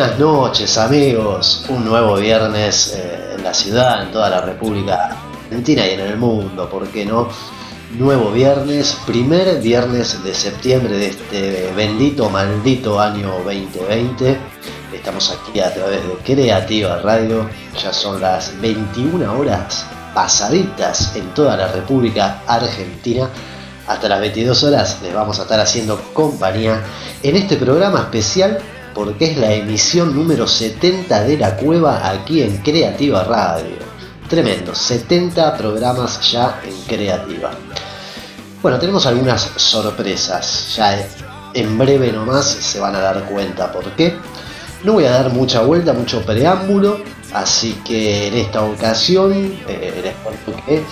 Buenas noches amigos, un nuevo viernes eh, en la ciudad, en toda la República Argentina y en el mundo, ¿por qué no? Nuevo viernes, primer viernes de septiembre de este bendito, maldito año 2020. Estamos aquí a través de Creativa Radio, ya son las 21 horas pasaditas en toda la República Argentina. Hasta las 22 horas les vamos a estar haciendo compañía en este programa especial porque es la emisión número 70 de la cueva aquí en Creativa Radio. Tremendo, 70 programas ya en Creativa. Bueno, tenemos algunas sorpresas, ya en breve nomás se van a dar cuenta por qué. No voy a dar mucha vuelta, mucho preámbulo, así que en esta ocasión eh, les cuento que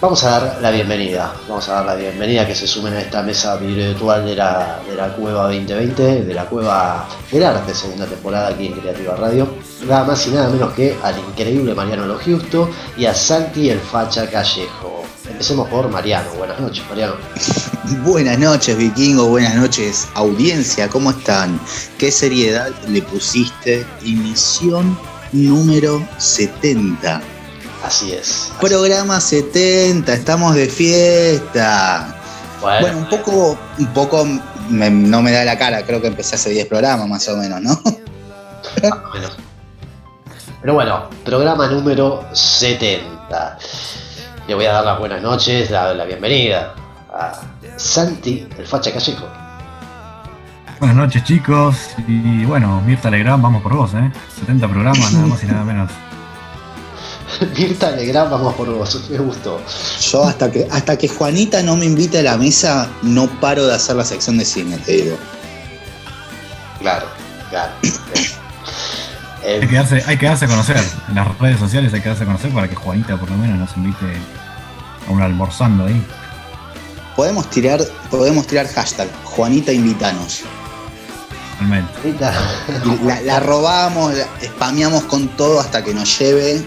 Vamos a dar la bienvenida, vamos a dar la bienvenida que se sumen a esta mesa virtual de la, de la Cueva 2020, de la Cueva del Arte, segunda temporada aquí en Creativa Radio. Nada más y nada menos que al increíble Mariano Lo Justo y a Santi el Facha Callejo. Empecemos por Mariano. Buenas noches, Mariano. Buenas noches, vikingo. Buenas noches, audiencia. ¿Cómo están? ¿Qué seriedad le pusiste? Emisión número 70 Así es. Programa 70, estamos de fiesta. Bueno, un poco, un poco no me da la cara, creo que empecé hace 10 programas más o menos, ¿no? Más o menos. Pero bueno, programa número 70. Le voy a dar las buenas noches, la, la bienvenida a Santi, el Facha Callejo. Buenas noches chicos, y bueno, Mirta Legrand, vamos por vos, ¿eh? 70 programas, nada más y nada menos. Mirta Legrand, vamos por vos, me gustó. Yo hasta que, hasta que Juanita no me invite a la mesa, no paro de hacer la sección de cine, te digo. Claro, claro. hay, que darse, hay que darse a conocer. En las redes sociales hay que darse a conocer para que Juanita por lo menos nos invite a un almorzando ahí. Podemos tirar, podemos tirar hashtag Juanita Invitanos. La, la, robamos, la spameamos con todo hasta que nos lleve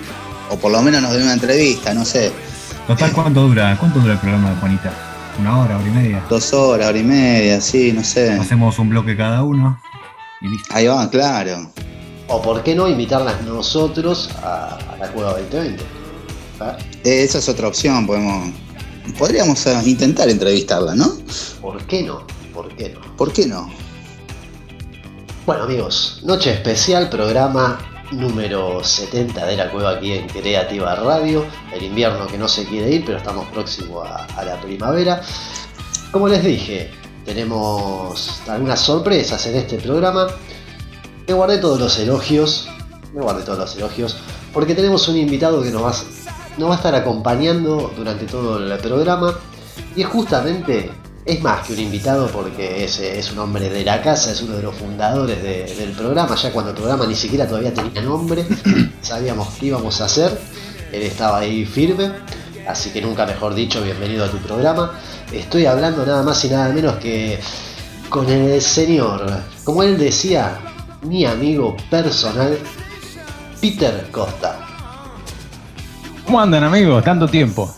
o por lo menos nos dé una entrevista, no sé. Total, ¿cuánto dura? ¿Cuánto dura el programa de Juanita? ¿Una hora, hora y media? Dos horas, hora y media, sí, no sé. Hacemos un bloque cada uno y listo. Ahí va, claro. O por qué no invitarlas nosotros a, la Cueva 2020. ¿Ah? Esa es otra opción, podemos. Podríamos eh, intentar entrevistarla, ¿no? ¿Por qué no? ¿Por qué no? ¿Por qué no? Bueno amigos, noche especial, programa número 70 de la cueva aquí en Creativa Radio. El invierno que no se quiere ir, pero estamos próximos a, la primavera. Como les dije, tenemos algunas sorpresas en este programa. Me guardé todos los elogios, me guardé todos los elogios, porque tenemos un invitado que nos va, nos va a estar acompañando durante todo el programa. Y es justamente es más que un invitado porque es, es, un hombre de la casa, es uno de los fundadores del programa, ya cuando el programa ni siquiera todavía tenía nombre, sabíamos qué íbamos a hacer, él estaba ahí firme, así que nunca mejor dicho, bienvenido a tu programa. Estoy hablando nada más y nada menos que con el señor, como él decía, mi amigo personal, Peter Costa. ¿Cómo andan amigos? Tanto tiempo.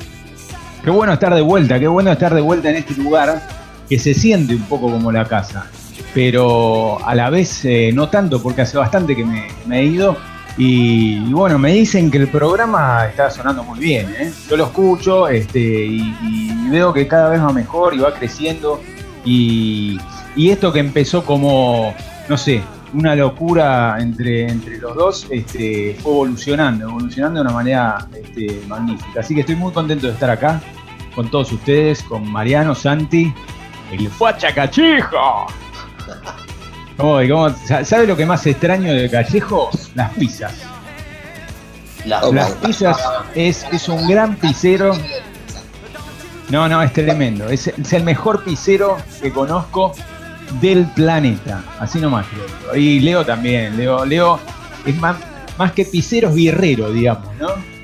Qué bueno estar de vuelta, qué bueno estar de vuelta en este lugar que se siente un poco como la casa, pero a la vez eh, no tanto porque hace bastante que me, he ido y, bueno, me dicen que el programa está sonando muy bien, ¿eh? yo lo escucho este, y, veo que cada vez va mejor y va creciendo y, esto que empezó como, no sé, una locura entre, entre los dos, este, fue evolucionando, evolucionando de una manera este, magnífica. Así que estoy muy contento de estar acá con todos ustedes, con Mariano Santi, el Fuacha Cachejo. ¿Sabe lo que más extraño de Callejo? Las pizzas. Las pizzas es, es un gran pizzero. No, no, es tremendo. Es, es el mejor pizzero que conozco del planeta. Así nomás creo. Y Leo también. Leo, Leo es más, más que pizzero, es birrero, digamos, ¿no?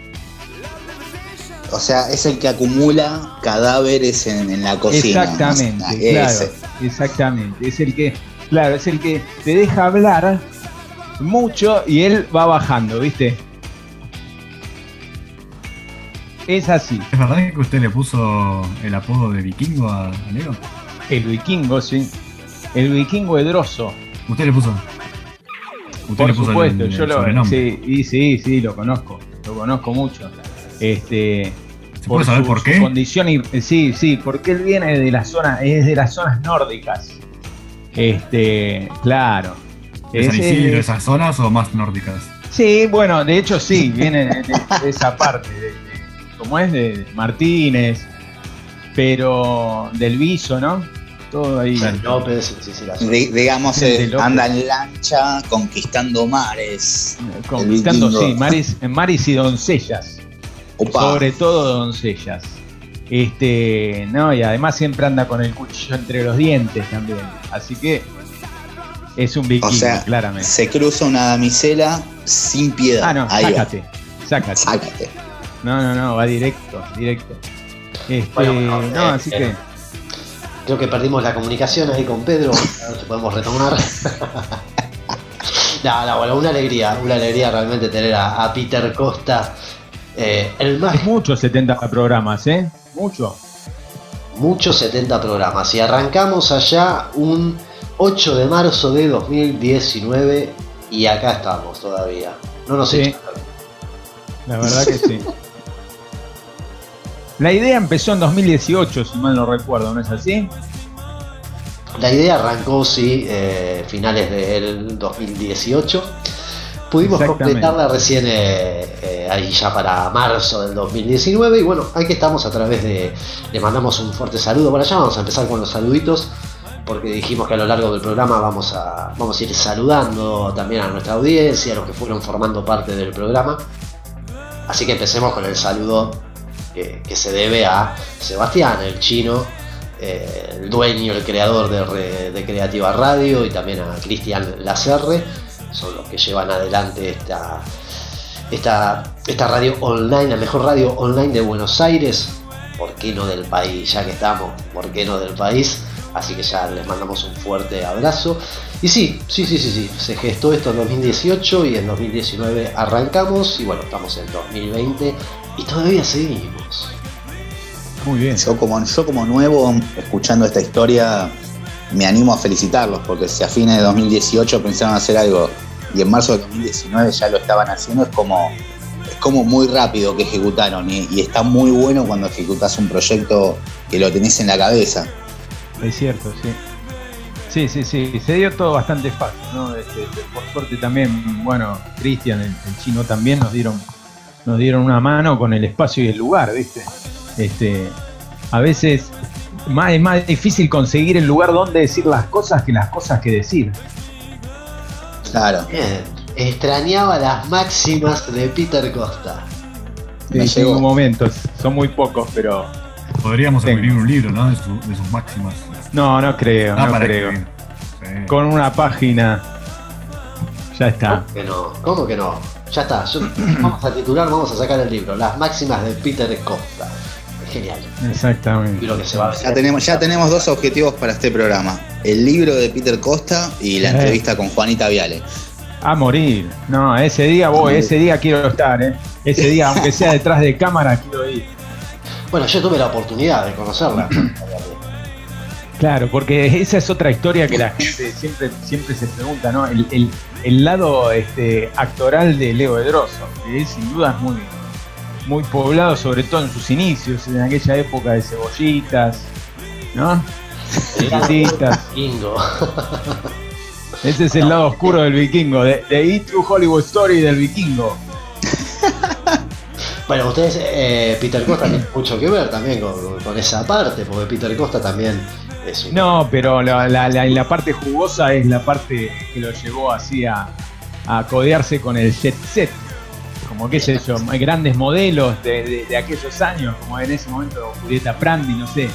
O sea, es el que acumula cadáveres en, la cocina. Exactamente, claro. Exactamente. Es el que, claro, es el que te deja hablar mucho y él va bajando, ¿viste? Es así. ¿Es verdad que usted le puso el apodo de vikingo a, Leo? El vikingo, sí. El vikingo hedroso. ¿Usted le puso? Por supuesto, yo lo sí, y sí, sí, lo conozco, lo conozco mucho. Este, ¿Se puede saber por qué? condición y, sí, sí, porque él viene de la zona, es de las zonas nórdicas. Este, claro. ¿De San Isidro, esas zonas o más nórdicas? Sí, bueno, de hecho sí, viene de, esa parte, de, como es de Martínez, pero del Viso, ¿no? Todo ahí. López, sí, sí, digamos, eh, anda en lancha conquistando mares. Conquistando, sí, mares, mares y doncellas. Sobre todo doncellas. Este, no, y además siempre anda con el cuchillo entre los dientes también. Así que es un vikingo, o sea, claramente. Se cruza una damisela sin piedad. Ah, no, sácate, sácate. Sácate. No, no, no, va directo, directo. Este, no, eh, así que. Eh, creo que perdimos la comunicación ahí con Pedro. A ver si podemos retomar. no, no, bueno, una alegría, una alegría realmente tener a, Peter Costa. Eh, el más. Muchos 70 programas, ¿eh? Mucho. Muchos 70 programas. Y arrancamos allá un 8 de marzo de 2019 y acá estamos todavía. No nos sí. La verdad que sí. La idea empezó en 2018, si mal no recuerdo, ¿no es así? La idea arrancó, sí, eh, finales del 2018. Pudimos completarla recién eh, eh, ahí ya para marzo del 2019 y bueno, aquí estamos a través de... Le mandamos un fuerte saludo. Por allá, vamos a empezar con los saluditos porque dijimos que a lo largo del programa vamos a, vamos a ir saludando también a nuestra audiencia, a los que fueron formando parte del programa. Así que empecemos con el saludo que, se debe a Sebastián, el chino, eh, el dueño, el creador de, Creativa Radio y también a Cristian Lacerre, son los que llevan adelante esta, esta, esta radio online, la mejor radio online de Buenos Aires, ¿por qué no del país? Ya que estamos, ¿por qué no del país? Así que ya les mandamos un fuerte abrazo. Y sí, sí, sí, sí, sí, se gestó esto en 2018 y en 2019 arrancamos y bueno, estamos en 2020 y todavía seguimos. Muy bien. Yo como, yo como nuevo, escuchando esta historia, me animo a felicitarlos porque si a fines de 2018 pensaron hacer algo y en marzo de 2019 ya lo estaban haciendo, es como, es como muy rápido que ejecutaron y, está muy bueno cuando ejecutas un proyecto que lo tenés en la cabeza. Es cierto, sí. Sí, sí, sí, se dio todo bastante fácil, ¿no? Este, por suerte también, bueno, Cristian, el, chino también nos dieron, nos dieron una mano con el espacio y el lugar, ¿viste? Este, a veces más, es más difícil conseguir el lugar donde decir las cosas que las cosas que decir. Claro. Bien. Extrañaba las máximas de Peter Costa. Sí, tengo momentos, son muy pocos, pero. Podríamos escribir un libro, ¿no? De, de sus máximas. No, no creo, ah, no creo. Con una página ya está. ¿Cómo que no? ¿Cómo que no? Ya está. vamos a titular, vamos a sacar el libro. Las máximas de Peter Costa. Genial. Exactamente. ya, tenemos, ya tenemos dos objetivos para este programa. El libro de Peter Costa y la entrevista con Juanita Viale. A morir. No, ese día voy, ese día quiero estar, ¿eh? Ese día, aunque sea detrás de cámara, quiero ir. Bueno, yo tuve la oportunidad de conocerla. Claro, porque esa es otra historia que la gente siempre, siempre se pregunta, ¿no? El, lado este, actoral de Leo Edroso, que es sin duda muy, muy poblado, sobre todo en sus inicios, en aquella época de cebollitas, ¿no? Cebollitas. Vikingo. Ese es el lado oscuro del vikingo, de, de True Hollywood Story del vikingo. Bueno, ustedes, eh, Peter Costa tiene mucho que ver también con, esa parte, porque Peter Costa también no, pero la, la, parte jugosa es la parte que lo llevó así a, codearse con el jet set. Como que sé yo, grandes modelos de, aquellos años, como en ese momento Julieta Prandi, no sé.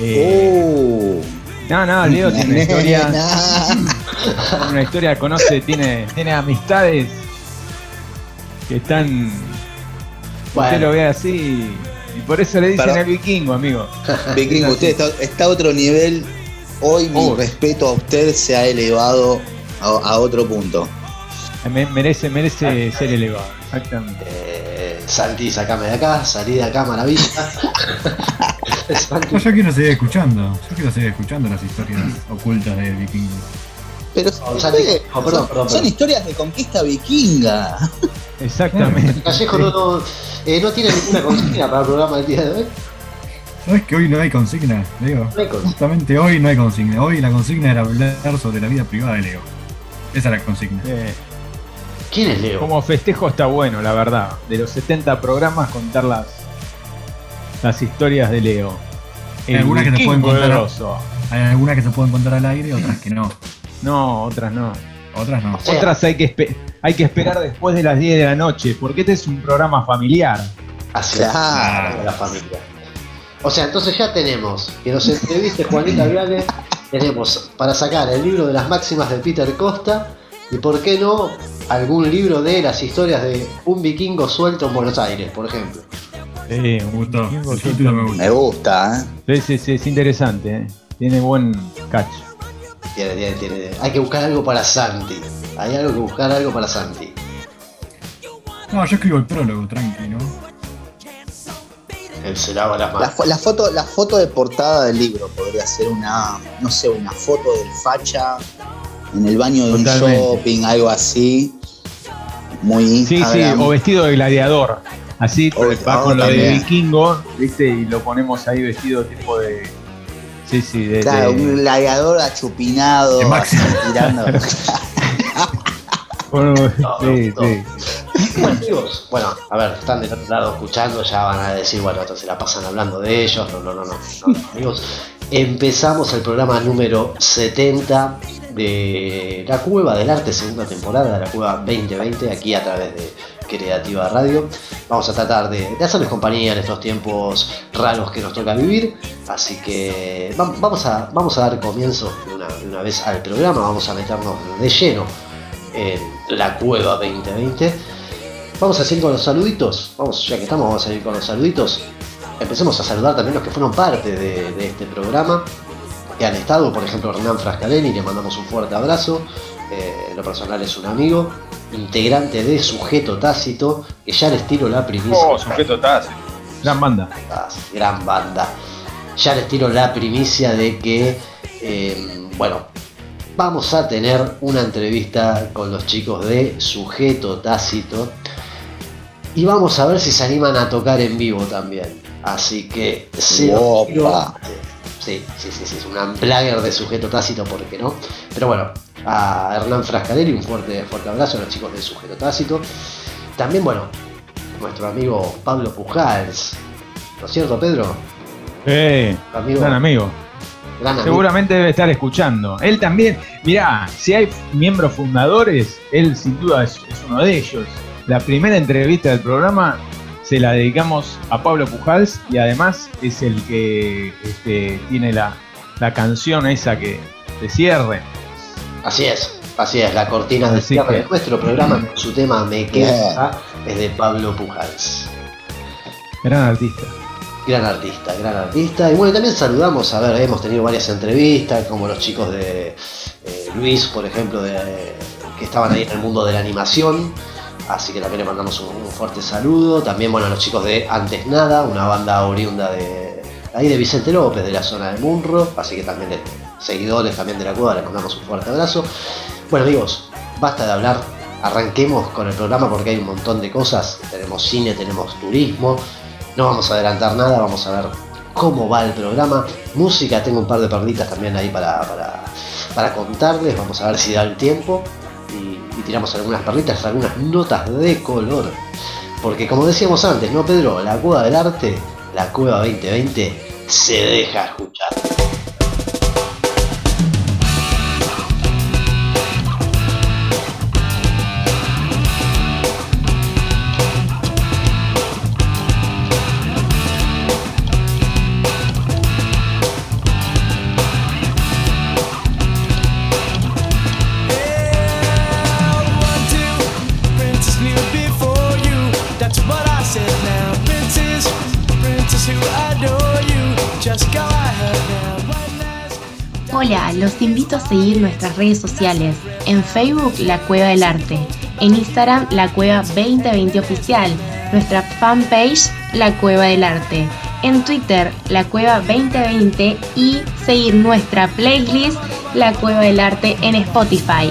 Eh, oh. No, no, Leo tiene una historia. una historia, conoce, tiene, tiene amistades que están. Usted lo ve así y por eso le dicen al vikingo, amigo. Vikingo, usted está, a otro nivel. Hoy mi respeto a usted se ha elevado a, otro punto. Merece, merece ser elevado, exactamente. Eh, Santi, sacame de acá, salí de acá, maravilla. yo quiero seguir escuchando, yo quiero seguir escuchando las historias ocultas de Vikingo. Pero son historias de conquista vikinga. Exactamente. Callejo no, eh, no, tiene ninguna consigna para el programa del día de hoy. ¿Sabes que hoy no hay consigna, Leo? Justamente hoy no hay consigna. Hoy la consigna era hablar sobre la vida privada de Leo. Esa es la consigna. Eh, ¿Quién es Leo? Como festejo está bueno, la verdad. De los 70 programas, contar las, las historias de Leo. Hay algunas que se pueden contar. Hay algunas que se pueden contar al aire, otras que no. No, otras no. Otras no. otras hay que, hay que esperar después de las 10 de la noche, porque este es un programa familiar. Así claro. la familia. O sea, entonces ya tenemos que nos entreviste Juanita Viale, tenemos para sacar el libro de las máximas de Peter Costa y por qué no algún libro de las historias de un vikingo suelto en Buenos Aires, por ejemplo. Sí, me gustó. me gusta. ¿eh? Sí, sí, sí, es interesante. ¿eh? Tiene buen catch. Tiene, tiene, tiene. Hay que buscar algo para Santi. Hay algo que buscar algo para Santi. No, yo escribo el prólogo, tranqui, ¿no? Él se lava las manos. La, foto, la foto de portada del libro podría ser una, no sé, una foto del facha en el baño de un shopping, algo así. Muy Sí, sí, o vestido de gladiador. Así, va con lo de vikingo, ¿viste? Y lo ponemos ahí vestido tipo de. Sí, sí, de. Claro, un gladiador achupinado, tirando. bueno, sí, sí. Bueno, amigos, bueno, a ver, están del otro lado escuchando, ya van a decir, bueno, entonces la pasan hablando de ellos. No, no, no, no, no, amigos. Empezamos el programa número 70 de La Cueva del Arte, segunda temporada de La Cueva 2020, aquí a través de Creativa Radio. Vamos a tratar de, hacerles compañía en estos tiempos raros que nos toca vivir. Así que vamos a, vamos a dar comienzo de una, vez al programa, vamos a meternos de lleno en La Cueva 2020. Vamos a seguir con los saluditos. Vamos, ya que estamos, vamos a seguir con los saluditos. Empecemos a saludar también los que fueron parte de, este programa, que han estado, por ejemplo, Hernán Frascaleni, le mandamos un fuerte abrazo. Eh, en lo personal es un amigo, integrante de Sujeto Tácito, que ya les tiro la primicia. Oh, Sujeto Tácito. Gran banda. Gran banda. Ya les tiro la primicia de que, eh, bueno, vamos a tener una entrevista con los chicos de Sujeto Tácito y vamos a ver si se animan a tocar en vivo también. Así que sí, sí, sí, sí, es un unplugger de sujeto tácito, ¿por qué no? Pero bueno, a Hernán Frascarelli un fuerte, fuerte abrazo a los chicos de sujeto tácito. También, bueno, nuestro amigo Pablo Pujals. ¿No es cierto, Pedro? Eh, gran amigo. Seguramente debe estar escuchando. Él también, mirá, si hay miembros fundadores, él sin duda es uno de ellos la primera entrevista del programa se la dedicamos a Pablo Pujals y además es el que este, tiene la, canción esa que de cierre. Así es, así es, la cortina de cierre de nuestro programa, su tema Me queda es de Pablo Pujals. Gran artista. Gran artista, gran artista. Y bueno, también saludamos, a ver, hemos tenido varias entrevistas, como los chicos de eh, Luis, por ejemplo, de, que estaban ahí en el mundo de la animación. Así que también le mandamos un, fuerte saludo. También, bueno, a los chicos de Antes Nada, una banda oriunda de ahí de Vicente López, de la zona de Munro. Así que también de seguidores también de la cueva, les mandamos un fuerte abrazo. Bueno, amigos, basta de hablar. Arranquemos con el programa porque hay un montón de cosas. Tenemos cine, tenemos turismo. No vamos a adelantar nada, vamos a ver cómo va el programa. Música, tengo un par de perlitas también ahí para, para, para contarles. Vamos a ver si da el tiempo y tiramos algunas perlitas, algunas notas de color. Porque como decíamos antes, ¿no, Pedro? La cueva del arte, la cueva 2020, se deja escuchar. Invito a seguir nuestras redes sociales. En Facebook, La Cueva del Arte. En Instagram, La Cueva 2020 Oficial. Nuestra fanpage, La Cueva del Arte. En Twitter, La Cueva 2020 y seguir nuestra playlist La Cueva del Arte en Spotify.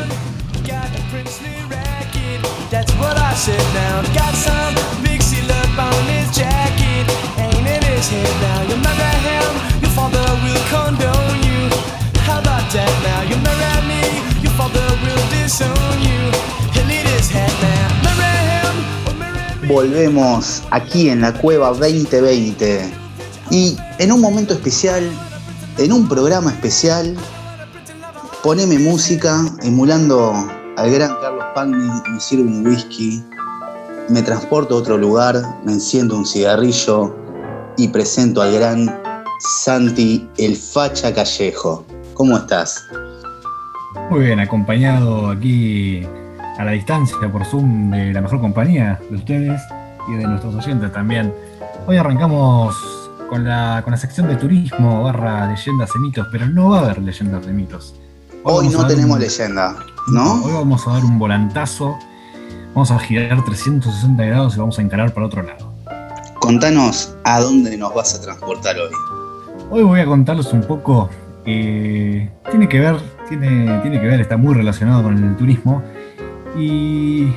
Volvemos aquí en la Cueva 2020 y en un momento especial, en un programa especial, poneme música emulando al gran Carlos Pagni, me sirvo un whisky, me transporto a otro lugar, me enciendo un cigarrillo y presento al gran Santi el Facha Callejo. ¿Cómo estás? Muy bien, acompañado aquí a la distancia por Zoom de la mejor compañía de ustedes y de nuestros oyentes también. Hoy arrancamos con la, con la sección de turismo barra leyendas y mitos, pero no va a haber leyendas de mitos. Hoy, no tenemos leyenda, ¿no? Hoy vamos a dar un volantazo, vamos a girar 360 grados y vamos a encarar para otro lado. Contanos a dónde nos vas a transportar hoy. Hoy voy a contarles un poco, eh, tiene que ver, tiene, tiene que ver, está muy relacionado con el turismo y,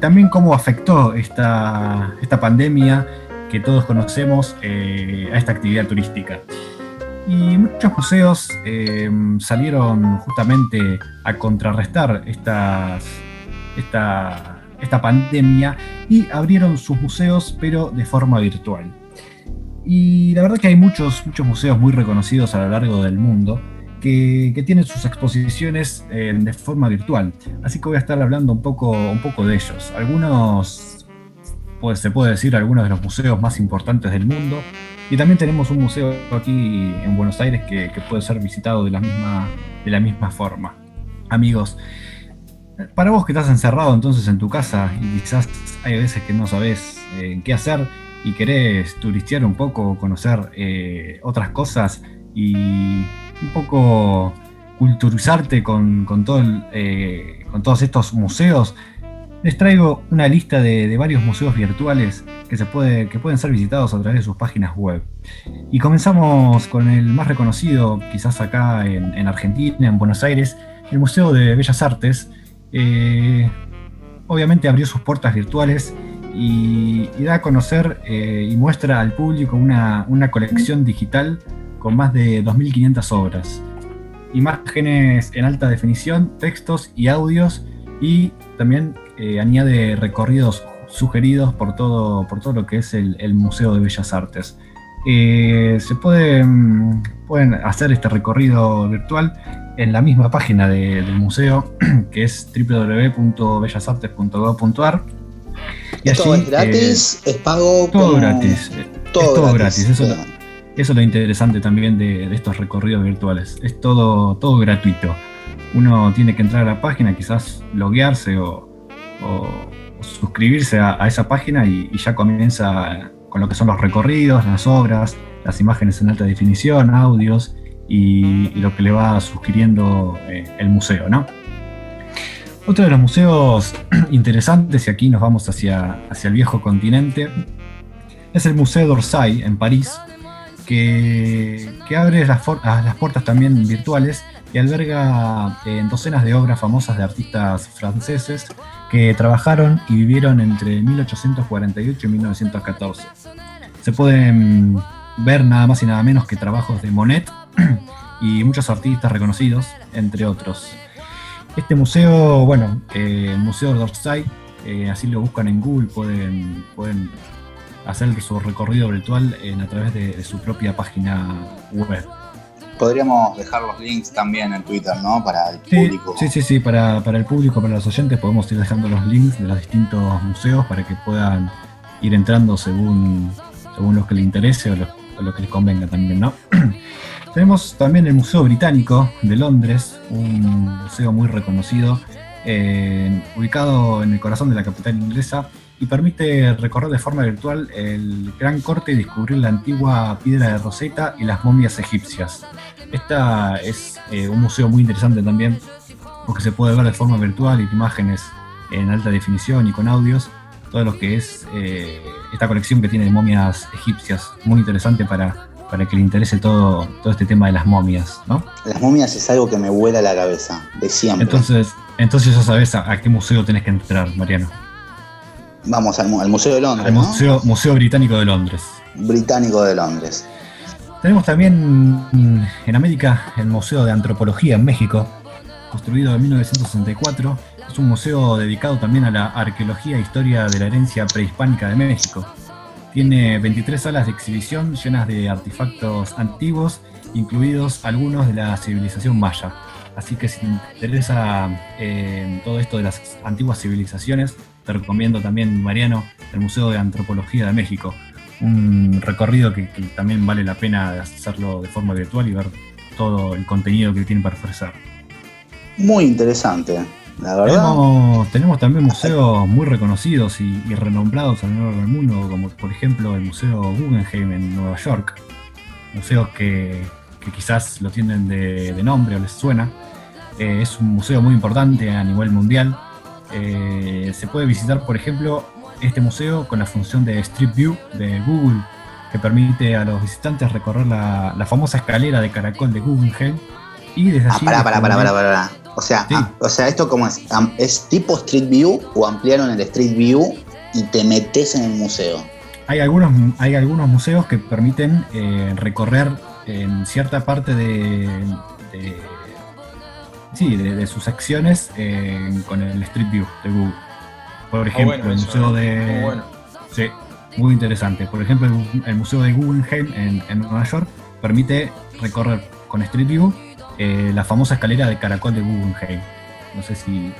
también cómo afectó esta, esta pandemia que todos conocemos eh, a esta actividad turística. Y muchos museos eh, salieron justamente a contrarrestar estas, esta, esta pandemia y abrieron sus museos pero de forma virtual. Y la verdad que hay muchos, muchos museos muy reconocidos a lo largo del mundo que, tienen sus exposiciones eh, de forma virtual. Así que voy a estar hablando un poco, un poco de ellos. Algunos, pues se puede decir, algunos de los museos más importantes del mundo. Y también tenemos un museo aquí en Buenos Aires que, puede ser visitado de la, misma, de la misma forma. Amigos, para vos que estás encerrado entonces en tu casa y quizás hay veces que no sabes eh, qué hacer y querés turistear un poco, conocer eh, otras cosas y un poco culturizarte con, todo eh, con todos estos museos, les traigo una lista de, varios museos virtuales que, se puede, que pueden ser visitados a través de sus páginas web. Y comenzamos con el más reconocido, quizás acá en, Argentina, en Buenos Aires, el Museo de Bellas Artes. Eh, obviamente abrió sus puertas virtuales y, da a conocer eh, y muestra al público una, una colección digital con más de 2.500 obras, imágenes en alta definición, textos y audios, y también eh, añade recorridos sugeridos por todo, por todo lo que es el, Museo de Bellas Artes. Eh, se pueden, pueden hacer este recorrido virtual en la misma página del museo, que es www.bellasartes.gov.ar. Y ¿Todo es gratis? Eh, ¿Es pago? Todo gratis. Todo, gratis. Eso, eso es lo interesante también de, estos recorridos virtuales. Es todo, todo gratuito. Uno tiene que entrar a la página, quizás loguearse o, suscribirse a, esa página y, ya comienza con lo que son los recorridos, las obras, las imágenes en alta definición, audios y, lo que le va sugiriendo eh, el museo, ¿no? Otro de los museos interesantes, y aquí nos vamos hacia, hacia el viejo continente, es el Museo d'Orsay en París, que, abre las, las, puertas también virtuales y alberga eh, docenas de obras famosas de artistas franceses que trabajaron y vivieron entre 1848 y 1914. Se pueden ver nada más y nada menos que trabajos de Monet y muchos artistas reconocidos, entre otros. Este museo, bueno, eh, el Museo d'Orsay, eh, así lo buscan en Google, pueden, pueden hacer su recorrido virtual en, a través de, su propia página web. Podríamos dejar los links también en Twitter, ¿no? Para el público. Sí, sí, sí, para, el público, para los oyentes, podemos ir dejando los links de los distintos museos para que puedan ir entrando según, según los que les interese o lo, que les convenga también, ¿no? Tenemos también el Museo Británico de Londres, un museo muy reconocido, eh, ubicado en el corazón de la capital inglesa, y permite recorrer de forma virtual el Gran Corte y descubrir la antigua piedra de Rosetta y las momias egipcias. Esta es eh, un museo muy interesante también porque se puede ver de forma virtual y imágenes en alta definición y con audios todo lo que es eh, esta colección que tiene de momias egipcias, muy interesante para, para que le interese todo, todo este tema de las momias, ¿no? Las momias es algo que me vuela la cabeza, de siempre. Entonces, entonces ya sabes a, qué museo tenés que entrar, Mariano. Vamos al, Museo de Londres. Al museo, museo Británico de Londres. Británico de Londres. Tenemos también en América el Museo de Antropología en México, construido en 1964. Es un museo dedicado también a la arqueología e historia de la herencia prehispánica de México. Tiene 23 salas de exhibición llenas de artefactos antiguos, incluidos algunos de la civilización maya. Así que si te interesa eh, todo esto de las antiguas civilizaciones, te recomiendo también, Mariano, el Museo de Antropología de México. Un recorrido que, también vale la pena hacerlo de forma virtual y ver todo el contenido que tiene para ofrecer. Muy interesante. La verdad. Tenemos, también museos muy reconocidos y, renombrados a lo largo del mundo, como por ejemplo el Museo Guggenheim en Nueva York. Museos que, quizás lo tienen de, nombre o les suena. Eh, es un museo muy importante a nivel mundial. Eh, se puede visitar, por ejemplo, este museo con la función de Street View de Google, que permite a los visitantes recorrer la, famosa escalera de caracol de Guggenheim y desde ah, allí. para, para, para, para, o sea, ah, o sea, esto como es, es tipo Street View o ampliaron el Street View y te metes en el museo. Hay algunos, hay algunos museos que permiten eh, recorrer en cierta parte de, sí, de, sus secciones eh, con el Street View de Google. Por ah, ejemplo, el museo de. Muy Sí, muy interesante. Por ejemplo, el, museo de Guggenheim en, en Nueva York permite recorrer con Street View eh, la famosa escalera de caracol de Guggenheim. No sé si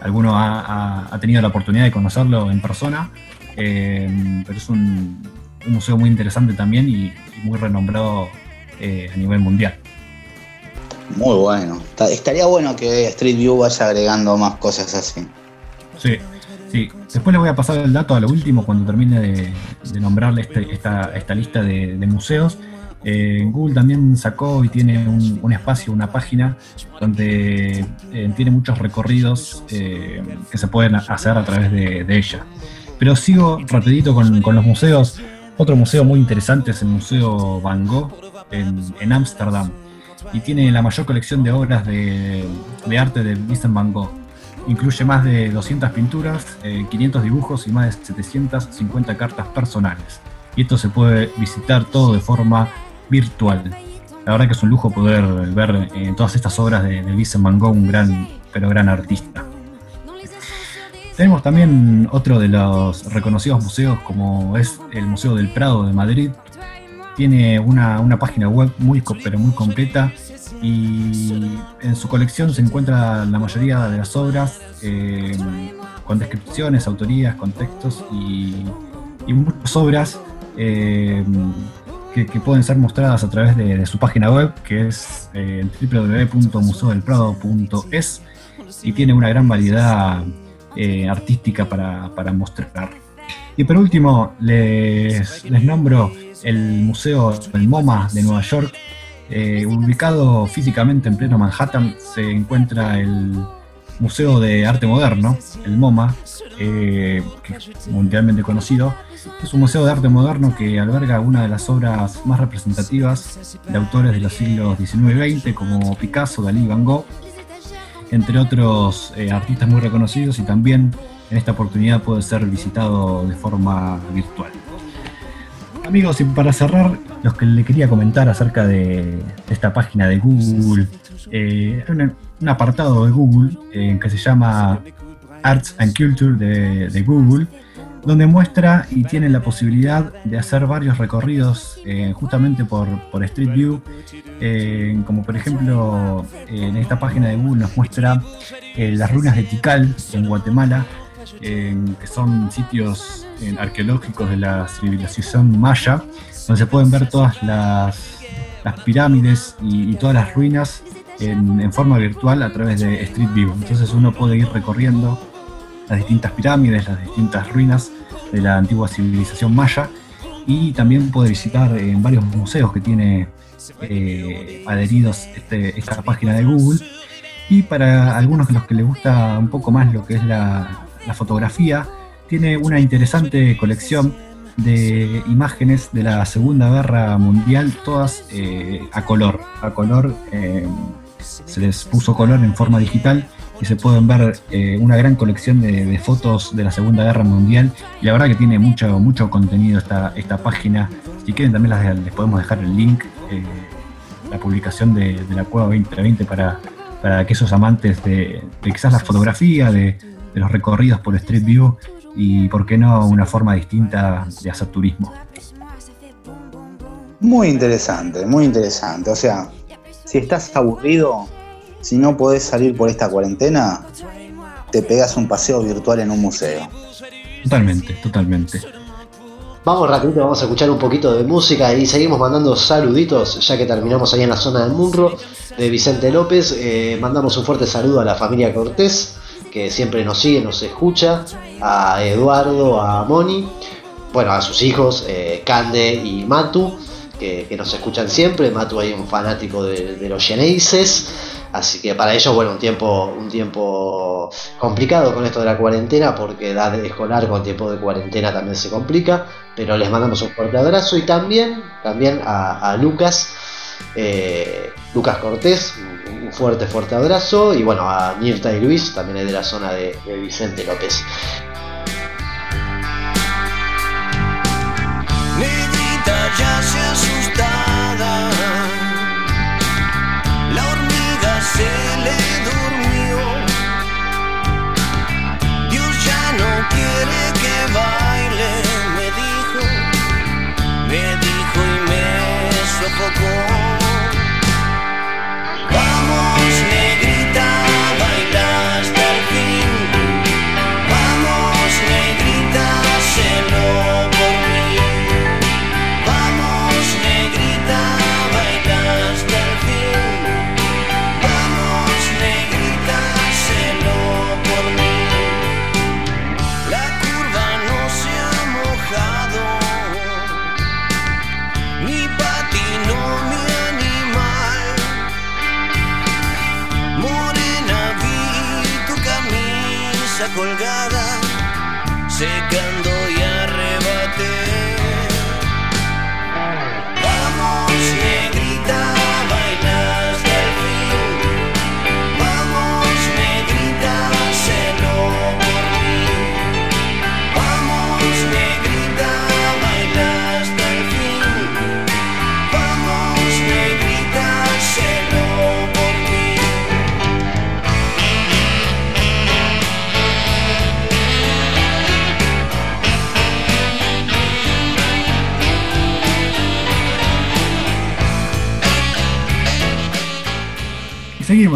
alguno ha, tenido la oportunidad de conocerlo en persona, eh, pero es un, museo muy interesante también y, muy renombrado eh, a nivel mundial. Muy bueno. Estaría bueno que Street View vaya agregando más cosas así. Sí, sí. Después le voy a pasar el dato a lo último cuando termine de, nombrarle este, esta, lista de museos. Eh, Google también sacó y tiene un, espacio, una página donde eh, tiene muchos recorridos eh, que se pueden hacer a través de, ella. Pero sigo rapidito con, los museos. Otro museo muy interesante es el Museo Van Gogh en Ámsterdam y tiene la mayor colección de obras de, arte de Vincent Van Gogh. Incluye más de 200 pinturas, 500 dibujos y más de 750 cartas personales. Y esto se puede visitar todo de forma virtual. La verdad que es un lujo poder ver eh, todas estas obras de, de Vincent Van Gogh, un gran, pero gran artista. Tenemos también otro de los reconocidos museos como es el Museo del Prado de Madrid. Tiene una, página web muy, pero muy completa y en su colección se encuentra la mayoría de las obras eh, con descripciones, autorías, contextos y, muchas obras eh, que, pueden ser mostradas a través de, su página web, que es eh, www.museodelprado.es y tiene una gran variedad eh, artística para, mostrar. Y por último, les, nombro el Museo del MoMA de Nueva York. Eh, ubicado físicamente en pleno Manhattan, se encuentra el Museo de Arte Moderno, el MoMA, que es mundialmente conocido, es un museo de arte moderno que alberga una de las obras más representativas de autores de los siglos XIX y XX, como Picasso, Dalí Van Gogh, entre otros eh, artistas muy reconocidos, y también en esta oportunidad puede ser visitado de forma virtual. Amigos, y para cerrar, los que le quería comentar acerca de, esta página de Google, eh, un, apartado de Google eh, que se llama Arts and Culture de Google, donde muestra y tiene la posibilidad de hacer varios recorridos eh, justamente por, Street View, eh, como por ejemplo en esta página de Google nos muestra eh, las ruinas de Tikal en Guatemala, que son sitios arqueológicos de la civilización maya, donde se pueden ver todas las, pirámides y, todas las ruinas en, forma virtual a través de Street View. Entonces uno puede ir recorriendo las distintas pirámides, las distintas ruinas de la antigua civilización maya y también puede visitar en varios museos que tiene eh, adheridos este, esta página de Google. Y para algunos de los que les gusta un poco más lo que es la, fotografía, tiene una interesante colección de imágenes de la Segunda Guerra Mundial, todas eh, a color. A color eh, se les puso color en forma digital y se pueden ver eh, una gran colección de, fotos de la Segunda Guerra Mundial. Y la verdad que tiene mucho, mucho contenido esta, esta página. Si quieren también les podemos dejar el link, la publicación de, la Cueva 2020 para, para aquellos amantes de, quizás la fotografía, de, de los recorridos por Street View y, ¿por qué no, una forma distinta de hacer turismo? Muy interesante, muy interesante. O sea, si estás aburrido, si no podés salir por esta cuarentena, te pegas un paseo virtual en un museo. Totalmente, totalmente. Vamos rapidito, vamos a escuchar un poquito de música y seguimos mandando saluditos, ya que terminamos ahí en la zona del Munro de Vicente López. Eh, mandamos un fuerte saludo a la familia Cortés, que siempre nos sigue, nos escucha, a Eduardo, a Moni, bueno, a sus hijos, eh, Cande y Matu, que, nos escuchan siempre. Matu es un fanático de, los Geneises, así que para ellos, bueno, un tiempo, un tiempo complicado con esto de la cuarentena, porque edad escolar con tiempo de cuarentena también se complica, pero les mandamos un fuerte abrazo y también, también a, Lucas. Eh, Lucas Cortés, un fuerte, fuerte abrazo. Y bueno, a Mirta y Luis, también es de la zona de, Vicente López. ya se asustada, la hormiga se le durmió. Dios ya no quiere que baile, me dijo, me dijo y me sofocó. Vamos, negra.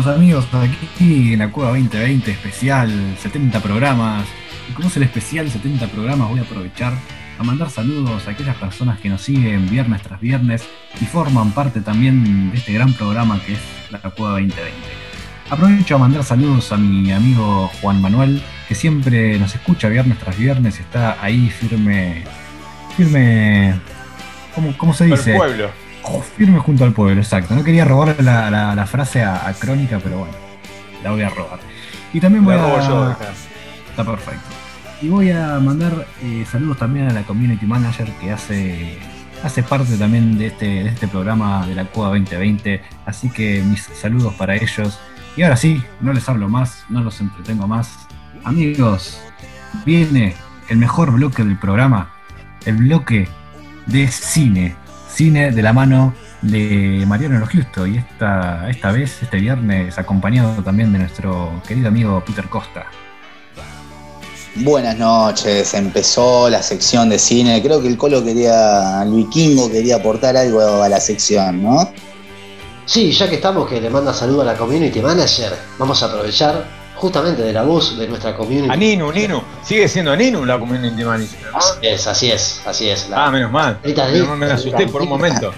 Seguimos amigos aquí en la Cueva 2020 especial, 70 programas. Y como es el especial 70 programas, voy a aprovechar a mandar saludos a aquellas personas que nos siguen viernes tras viernes y forman parte también de este gran programa que es la Cueva 2020. Aprovecho a mandar saludos a mi amigo Juan Manuel, que siempre nos escucha viernes tras viernes, y está ahí firme, firme, ¿cómo, cómo se dice? El pueblo firme junto al pueblo, exacto. No quería robar la, frase a, Crónica, pero bueno, la voy a robar. Y también voy a. Está perfecto. Y voy a mandar eh, saludos también a la community manager que hace hace parte también de este, de este programa de la CUA 2020. Así que mis saludos para ellos. Y ahora sí, no les hablo más, no los entretengo más. Amigos, viene el mejor bloque del programa, el bloque de cine cine de la mano de Mariano Justo y esta, esta vez, este viernes, acompañado también de nuestro querido amigo Peter Costa. Buenas noches, empezó la sección de cine. Creo que el Colo quería, el vikingo quería aportar algo a la sección, ¿no? Sí, ya que estamos, que le manda saludo a la community manager, vamos a aprovechar justamente de la voz de nuestra community. A Ninu, Ninu, sigue siendo Ninu la community manager. Así es, así es, así es. ah, menos mal. me asusté por un momento.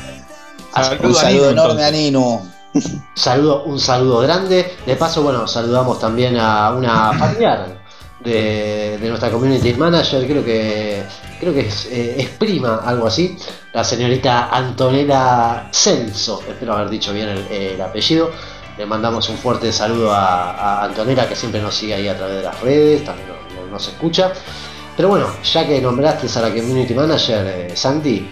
un saludo enorme a Ninu. Saludo, un saludo grande. De paso, bueno, saludamos también a una familiar de, nuestra community manager, creo que creo que es, eh, prima, algo así, la señorita Antonella Celso, espero haber dicho bien el apellido. Le mandamos un fuerte saludo a, Antonella que siempre nos sigue ahí a través de las redes, también nos, escucha. Pero bueno, ya que nombraste a la Community Manager, eh, Santi,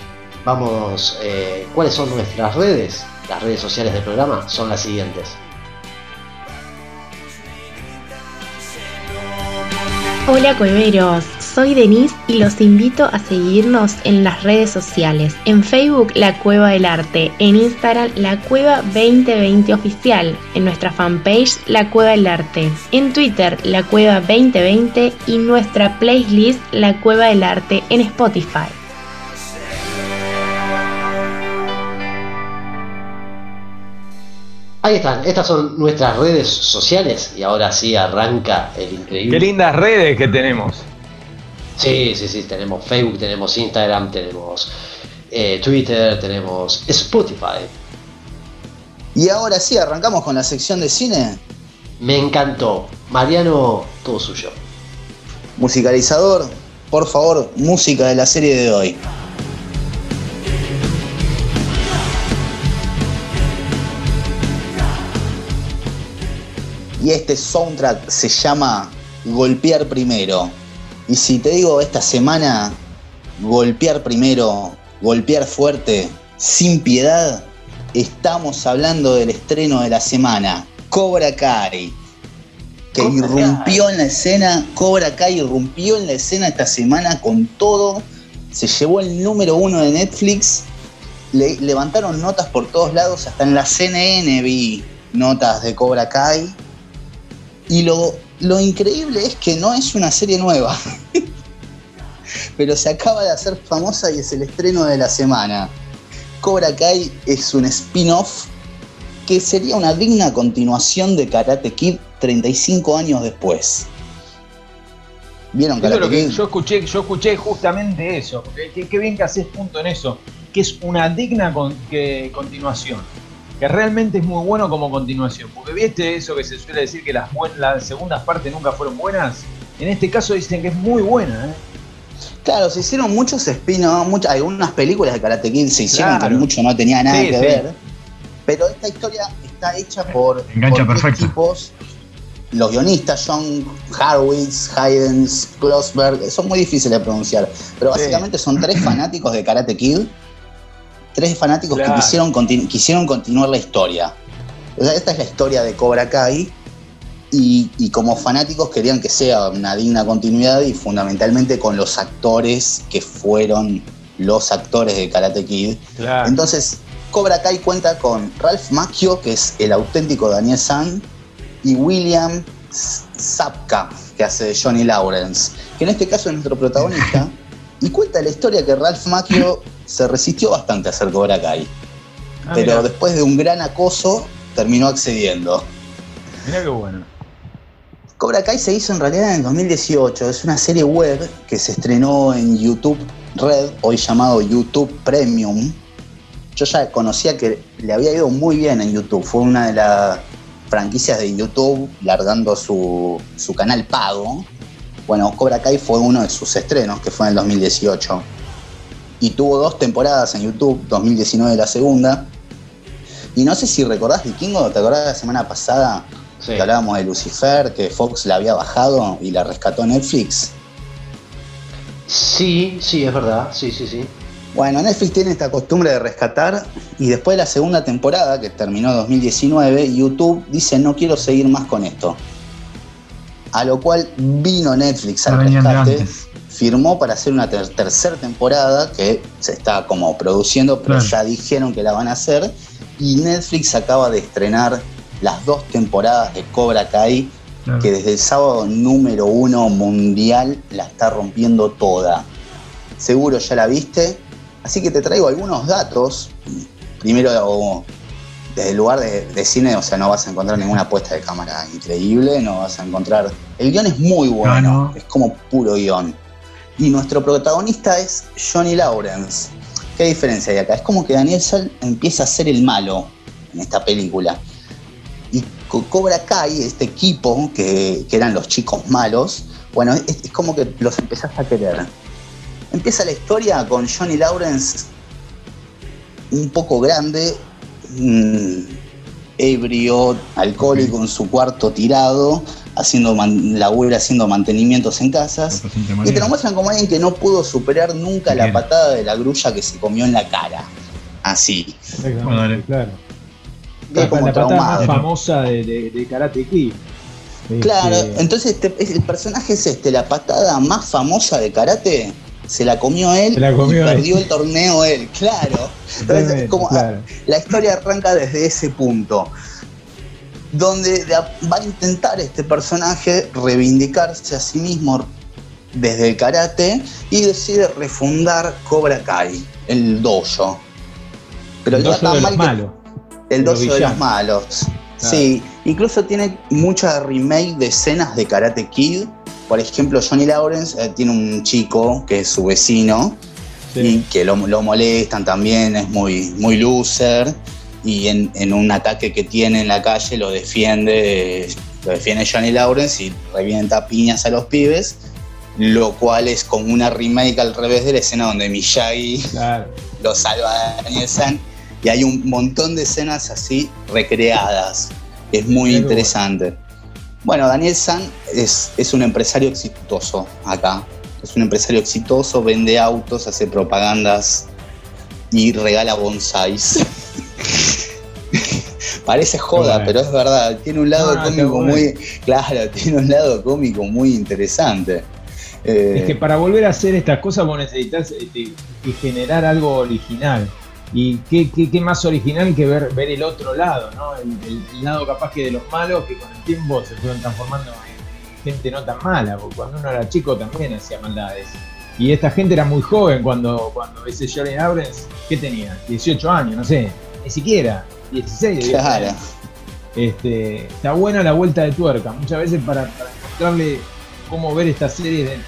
vamos, eh, ¿cuáles son nuestras redes? Las redes sociales del programa son las siguientes. Hola Cueveros, soy Denise y los invito a seguirnos en las redes sociales. En Facebook La Cueva del Arte, en Instagram La Cueva 2020 Oficial, en nuestra fanpage La Cueva del Arte, en Twitter La Cueva 2020 y nuestra playlist La Cueva del Arte en Spotify. Ahí están, estas son nuestras redes sociales y ahora sí arranca el increíble. Qué lindas redes que tenemos. Sí, sí, sí, tenemos Facebook, tenemos Instagram, tenemos eh, Twitter, tenemos Spotify. Y ahora sí, arrancamos con la sección de cine. Me encantó. Mariano, todo suyo. Musicalizador, por favor, música de la serie de hoy. y este soundtrack se llama Golpear Primero. Y si te digo esta semana, golpear primero, golpear fuerte, sin piedad, estamos hablando del estreno de la semana, Cobra Kai, que irrumpió en la escena, Cobra Kai irrumpió en la escena esta semana con todo, se llevó el número uno de Netflix, le, levantaron notas por todos lados, hasta en la CNN vi notas de Cobra Kai, y lo, lo increíble es que no es una serie nueva, pero se acaba de hacer famosa y es el estreno de la semana. Cobra Kai es un spin-off que sería una digna continuación de Karate Kid 35 años después. ¿Vieron Karate Kid? Yo escuché, yo escuché justamente eso. Qué bien que haces punto en eso. Que es una digna continuación que realmente es muy bueno como continuación. Porque viste eso que se suele decir que las, las segundas partes nunca fueron buenas. En este caso dicen que es muy buena. ¿eh? Claro, se hicieron muchos spin-offs, algunas películas de Karate Kid se hicieron que mucho no tenía nada que ver. Pero esta historia está hecha por, equipos. Los guionistas, John Harwitz, Haydens, Klossberg, son muy difíciles de pronunciar. Pero básicamente son tres fanáticos de Karate Kid tres fanáticos que quisieron, quisieron continuar la historia. esta es la historia de Cobra Kai y, como fanáticos querían que sea una digna continuidad y fundamentalmente con los actores que fueron los actores de Karate Kid. Entonces, Cobra Kai cuenta con Ralph Macchio, que es el auténtico Daniel San, y William Zapka, que hace de Johnny Lawrence, que en este caso es nuestro protagonista, y cuenta la historia que Ralph Macchio se resistió bastante a hacer Cobra Kai. Ah, pero después de un gran acoso, terminó accediendo. Mira qué bueno. Cobra Kai se hizo en realidad en el 2018. Es una serie web que se estrenó en YouTube Red, hoy llamado YouTube Premium. Yo ya conocía que le había ido muy bien en YouTube. Fue una de las franquicias de YouTube largando su, su canal pago. Bueno, Cobra Kai fue uno de sus estrenos, que fue en el 2018 y tuvo dos temporadas en YouTube, 2019 la segunda. Y no sé si recordás Vikingo, ¿te acordás la semana pasada que hablábamos de Lucifer, que Fox la había bajado y la rescató Netflix? Sí, sí, es verdad, sí, sí, sí. Bueno, Netflix tiene esta costumbre de rescatar y después de la segunda temporada, que terminó en 2019, YouTube dice no quiero seguir más con esto. A lo cual vino Netflix al rescate firmó para hacer una tercera temporada que se está como produciendo, pero ya dijeron que la van a hacer. Y Netflix acaba de estrenar las dos temporadas de Cobra Kai, que desde el sábado número uno mundial la está rompiendo toda. Seguro ya la viste. Así que te traigo algunos datos. Primero, desde el lugar de, cine, o sea, no vas a encontrar ninguna puesta de cámara increíble, no vas a encontrar... El guion es muy bueno, es como puro guion y nuestro protagonista es Johnny Lawrence. ¿Qué diferencia hay acá? Es como que Daniel Sal empieza a ser el malo en esta película. Y Cobra Kai, este equipo que, eran los chicos malos, bueno, es, como que los empezás a querer. Empieza la historia con Johnny Lawrence un poco grande, mm, ebrio, alcohólico en su cuarto tirado, haciendo la abuela haciendo mantenimientos en casas. Y te lo muestran como alguien que no pudo superar nunca la patada de la grulla que se comió en la cara. Así. claro. como la patada más famosa de, Karate Kid. Claro, este, entonces este, el personaje es este, la patada más famosa de karate se la comió él y perdió el torneo él, claro. Entonces, como, La historia arranca desde ese punto donde va a intentar este personaje reivindicarse a sí mismo desde el karate y decide refundar Cobra Kai, el dojo. Pero el dojo de los malos. El dojo de los malos. Sí, incluso tiene mucha remake de escenas de Karate Kid. Por ejemplo, Johnny Lawrence eh, tiene un chico que es su vecino y que lo, lo, molestan también, es muy, muy loser y en, un ataque que tiene en la calle lo defiende, lo defiende Johnny Lawrence y revienta piñas a los pibes, lo cual es como una remake al revés de la escena donde Miyagi lo salva a Daniel San. Y hay un montón de escenas así recreadas, es muy interesante. Bueno, Daniel San es, es un empresario exitoso acá, es un empresario exitoso, vende autos, hace propagandas y regala bonsáis. Parece joda, pero es verdad. Tiene un lado cómico muy. Claro, tiene un lado cómico muy interesante. es que para volver a hacer estas cosas vos necesitas este, generar algo original. Y qué, qué, más original que ver, ver el otro lado, ¿no? El, lado capaz que de los malos que con el tiempo se fueron transformando en gente no tan mala, porque cuando uno era chico también hacía maldades. Y esta gente era muy joven cuando, cuando ese Johnny Lawrence, ¿qué tenía? 18 años, no sé, ni siquiera. 16. Claro. Este, está buena la vuelta de tuerca. Muchas veces para, mostrarle cómo ver esta serie, eh,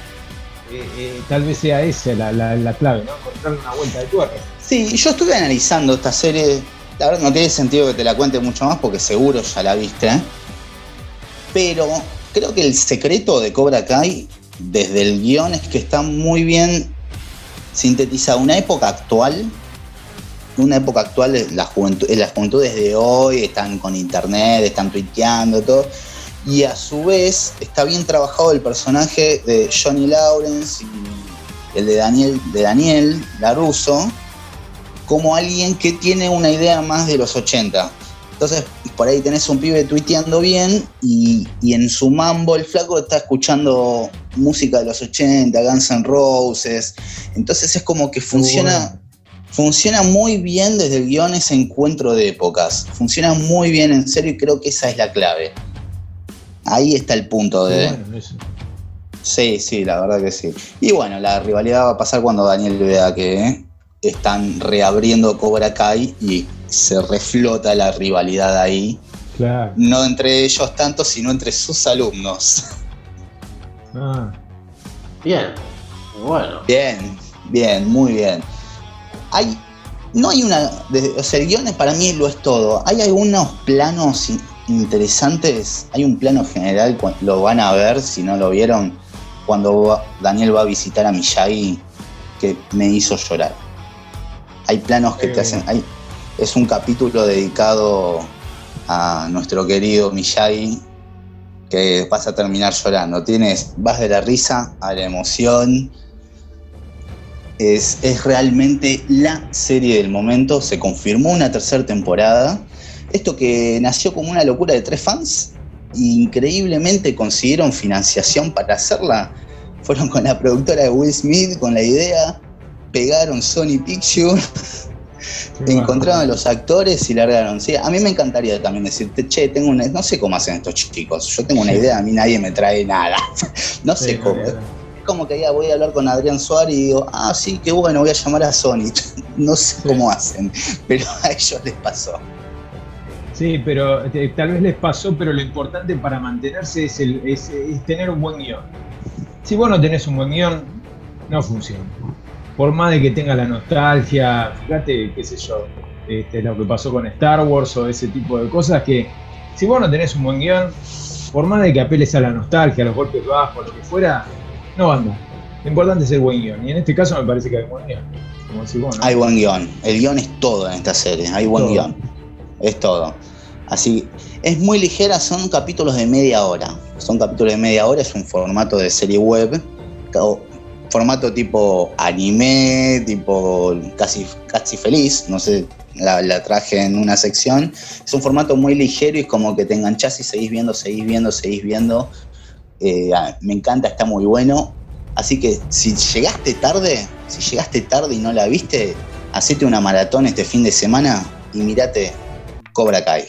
eh, tal vez sea esa la, clave, ¿no? Encontrarle una vuelta de tuerca. Sí, yo estuve analizando esta serie. La verdad no tiene sentido que te la cuente mucho más porque seguro ya la viste. Pero creo que el secreto de Cobra Kai desde el guion es que está muy bien sintetizada una época actual una época actual, la juventud, las juventudes de hoy están con internet, están tuiteando, todo. Y a su vez está bien trabajado el personaje de Johnny Lawrence y el de Daniel, de Daniel Laruso, como alguien que tiene una idea más de los 80. Entonces, por ahí tenés un pibe tuiteando bien y, en su mambo el flaco está escuchando música de los 80, Guns N' Roses. Entonces es como que funciona, Funciona muy bien desde el guion ese encuentro de épocas. Funciona muy bien, en serio, y creo que esa es la clave. Ahí está el punto de. sí, sí, la verdad que sí. Y bueno, la rivalidad va a pasar cuando Daniel vea que están reabriendo Cobra Kai y se reflota la rivalidad ahí. Claro. No entre ellos tanto, sino entre sus alumnos. Ah. Bien, bueno. Bien, bien, muy bien hay, no hay una, o sea, el guion para mí lo es todo. Hay algunos planos interesantes, hay un plano general, lo van a ver si no lo vieron, cuando Daniel va a visitar a Miyagi, que me hizo llorar. Hay planos que te hacen, hay, es un capítulo dedicado a nuestro querido Miyagi, que vas a terminar llorando. Tienes, vas de la risa a la emoción, es, realmente la serie del momento. Se confirmó una tercera temporada. Esto que nació como una locura de tres fans, increíblemente consiguieron financiación para hacerla. Fueron con la productora de Will Smith, con la idea, pegaron Sony Pictures, encontraron a los actores y largaron. Sí, a mí me encantaría también decirte, che, tengo una, no sé cómo hacen estos chicos, yo tengo una idea, a mí nadie me trae nada. no sé cómo como que ya voy a hablar con Adrián Suárez y digo, ah, sí, qué bueno, voy a llamar a Sony. no sé cómo hacen, pero a ellos les pasó. Sí, pero eh, tal vez les pasó, pero lo importante para mantenerse es, el, es, tener un buen guion. Si vos no tenés un buen guion, no funciona. Por más de que tenga la nostalgia, fíjate, qué sé yo, este, lo que pasó con Star Wars o ese tipo de cosas, que si vos no tenés un buen guion, por más de que apeles a la nostalgia, a los golpes bajos, lo que fuera, no anda. Lo importante es el buen guion. Y en este caso me parece que hay buen guion. Hay buen guion. El guion es todo en esta serie. Hay buen guion. Es todo. Así, es muy ligera, son capítulos de media hora. Son capítulos de media hora, es un formato de serie web, formato tipo anime, tipo casi, casi feliz, no sé, la, traje en una sección. Es un formato muy ligero y como que te enganchás y seguís viendo, seguís viendo, seguís viendo. Eh, ah, me encanta, está muy bueno. Así que si llegaste tarde, si llegaste tarde y no la viste, hacete una maratón este fin de semana y mirate Cobra Kai.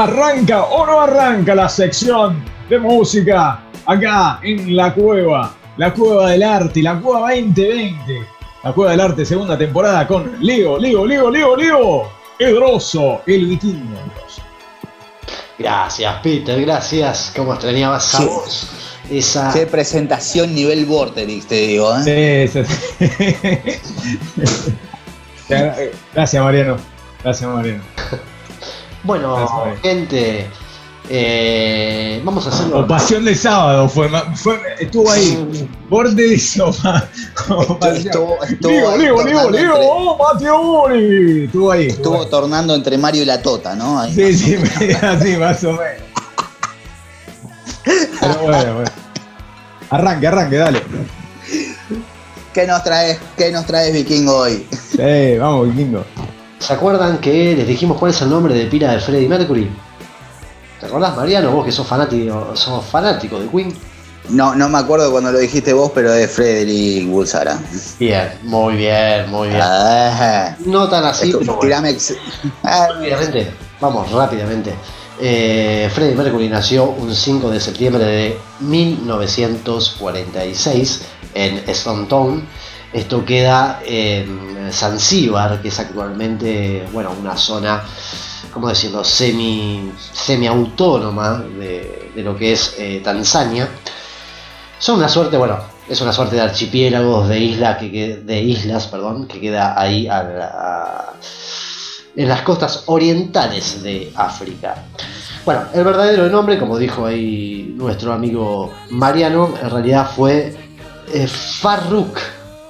Arranca o no arranca la sección de música acá en la cueva, la cueva del arte, la cueva 2020, la cueva del arte segunda temporada con Leo, Leo, Leo, Leo, Leo, Edroso, el vikingo. Gracias, Peter, gracias. ¿Cómo extrañabas a vos? Esa... Qué presentación nivel Vorterix, te digo. ¿eh? Sí, sí, sí. gracias, Mariano. Gracias, Mariano. Bueno, gente, eh, vamos a hacerlo. Pasión de sábado fue, fue estuvo ahí. Borde de sopa. Estuvo, estuvo, oh, Mateo Estuvo ahí. Estuvo tornando entre Mario y la Tota, ¿no? sí, sí, así más o menos. Pero bueno, bueno. Arranque, arranque, dale. ¿Qué nos traes, qué nos traes, Vikingo, hoy? Sí, vamos, Vikingo. ¿Se acuerdan que les dijimos cuál es el nombre de pila de Freddie Mercury? ¿Te acordás, Mariano? Vos que sos fanático, sos fanático de Queen. No, no me acuerdo cuando lo dijiste vos, pero es Frederick Bulsara. Bien, muy bien, muy bien. Ah, no tan así, pero ah. Rápidamente, vamos, rápidamente. Eh, Freddie Mercury nació un 5 de septiembre de 1946 en Stone Town esto queda en Zanzíbar, que es actualmente bueno, una zona, ¿cómo decirlo?, semi, semi autónoma de, lo que es eh, Tanzania. Son una suerte, bueno, es una suerte de archipiélagos, de, isla que, de islas, perdón, que queda ahí en las costas orientales de África. Bueno, el verdadero nombre, como dijo ahí nuestro amigo Mariano, en realidad fue eh, Farruk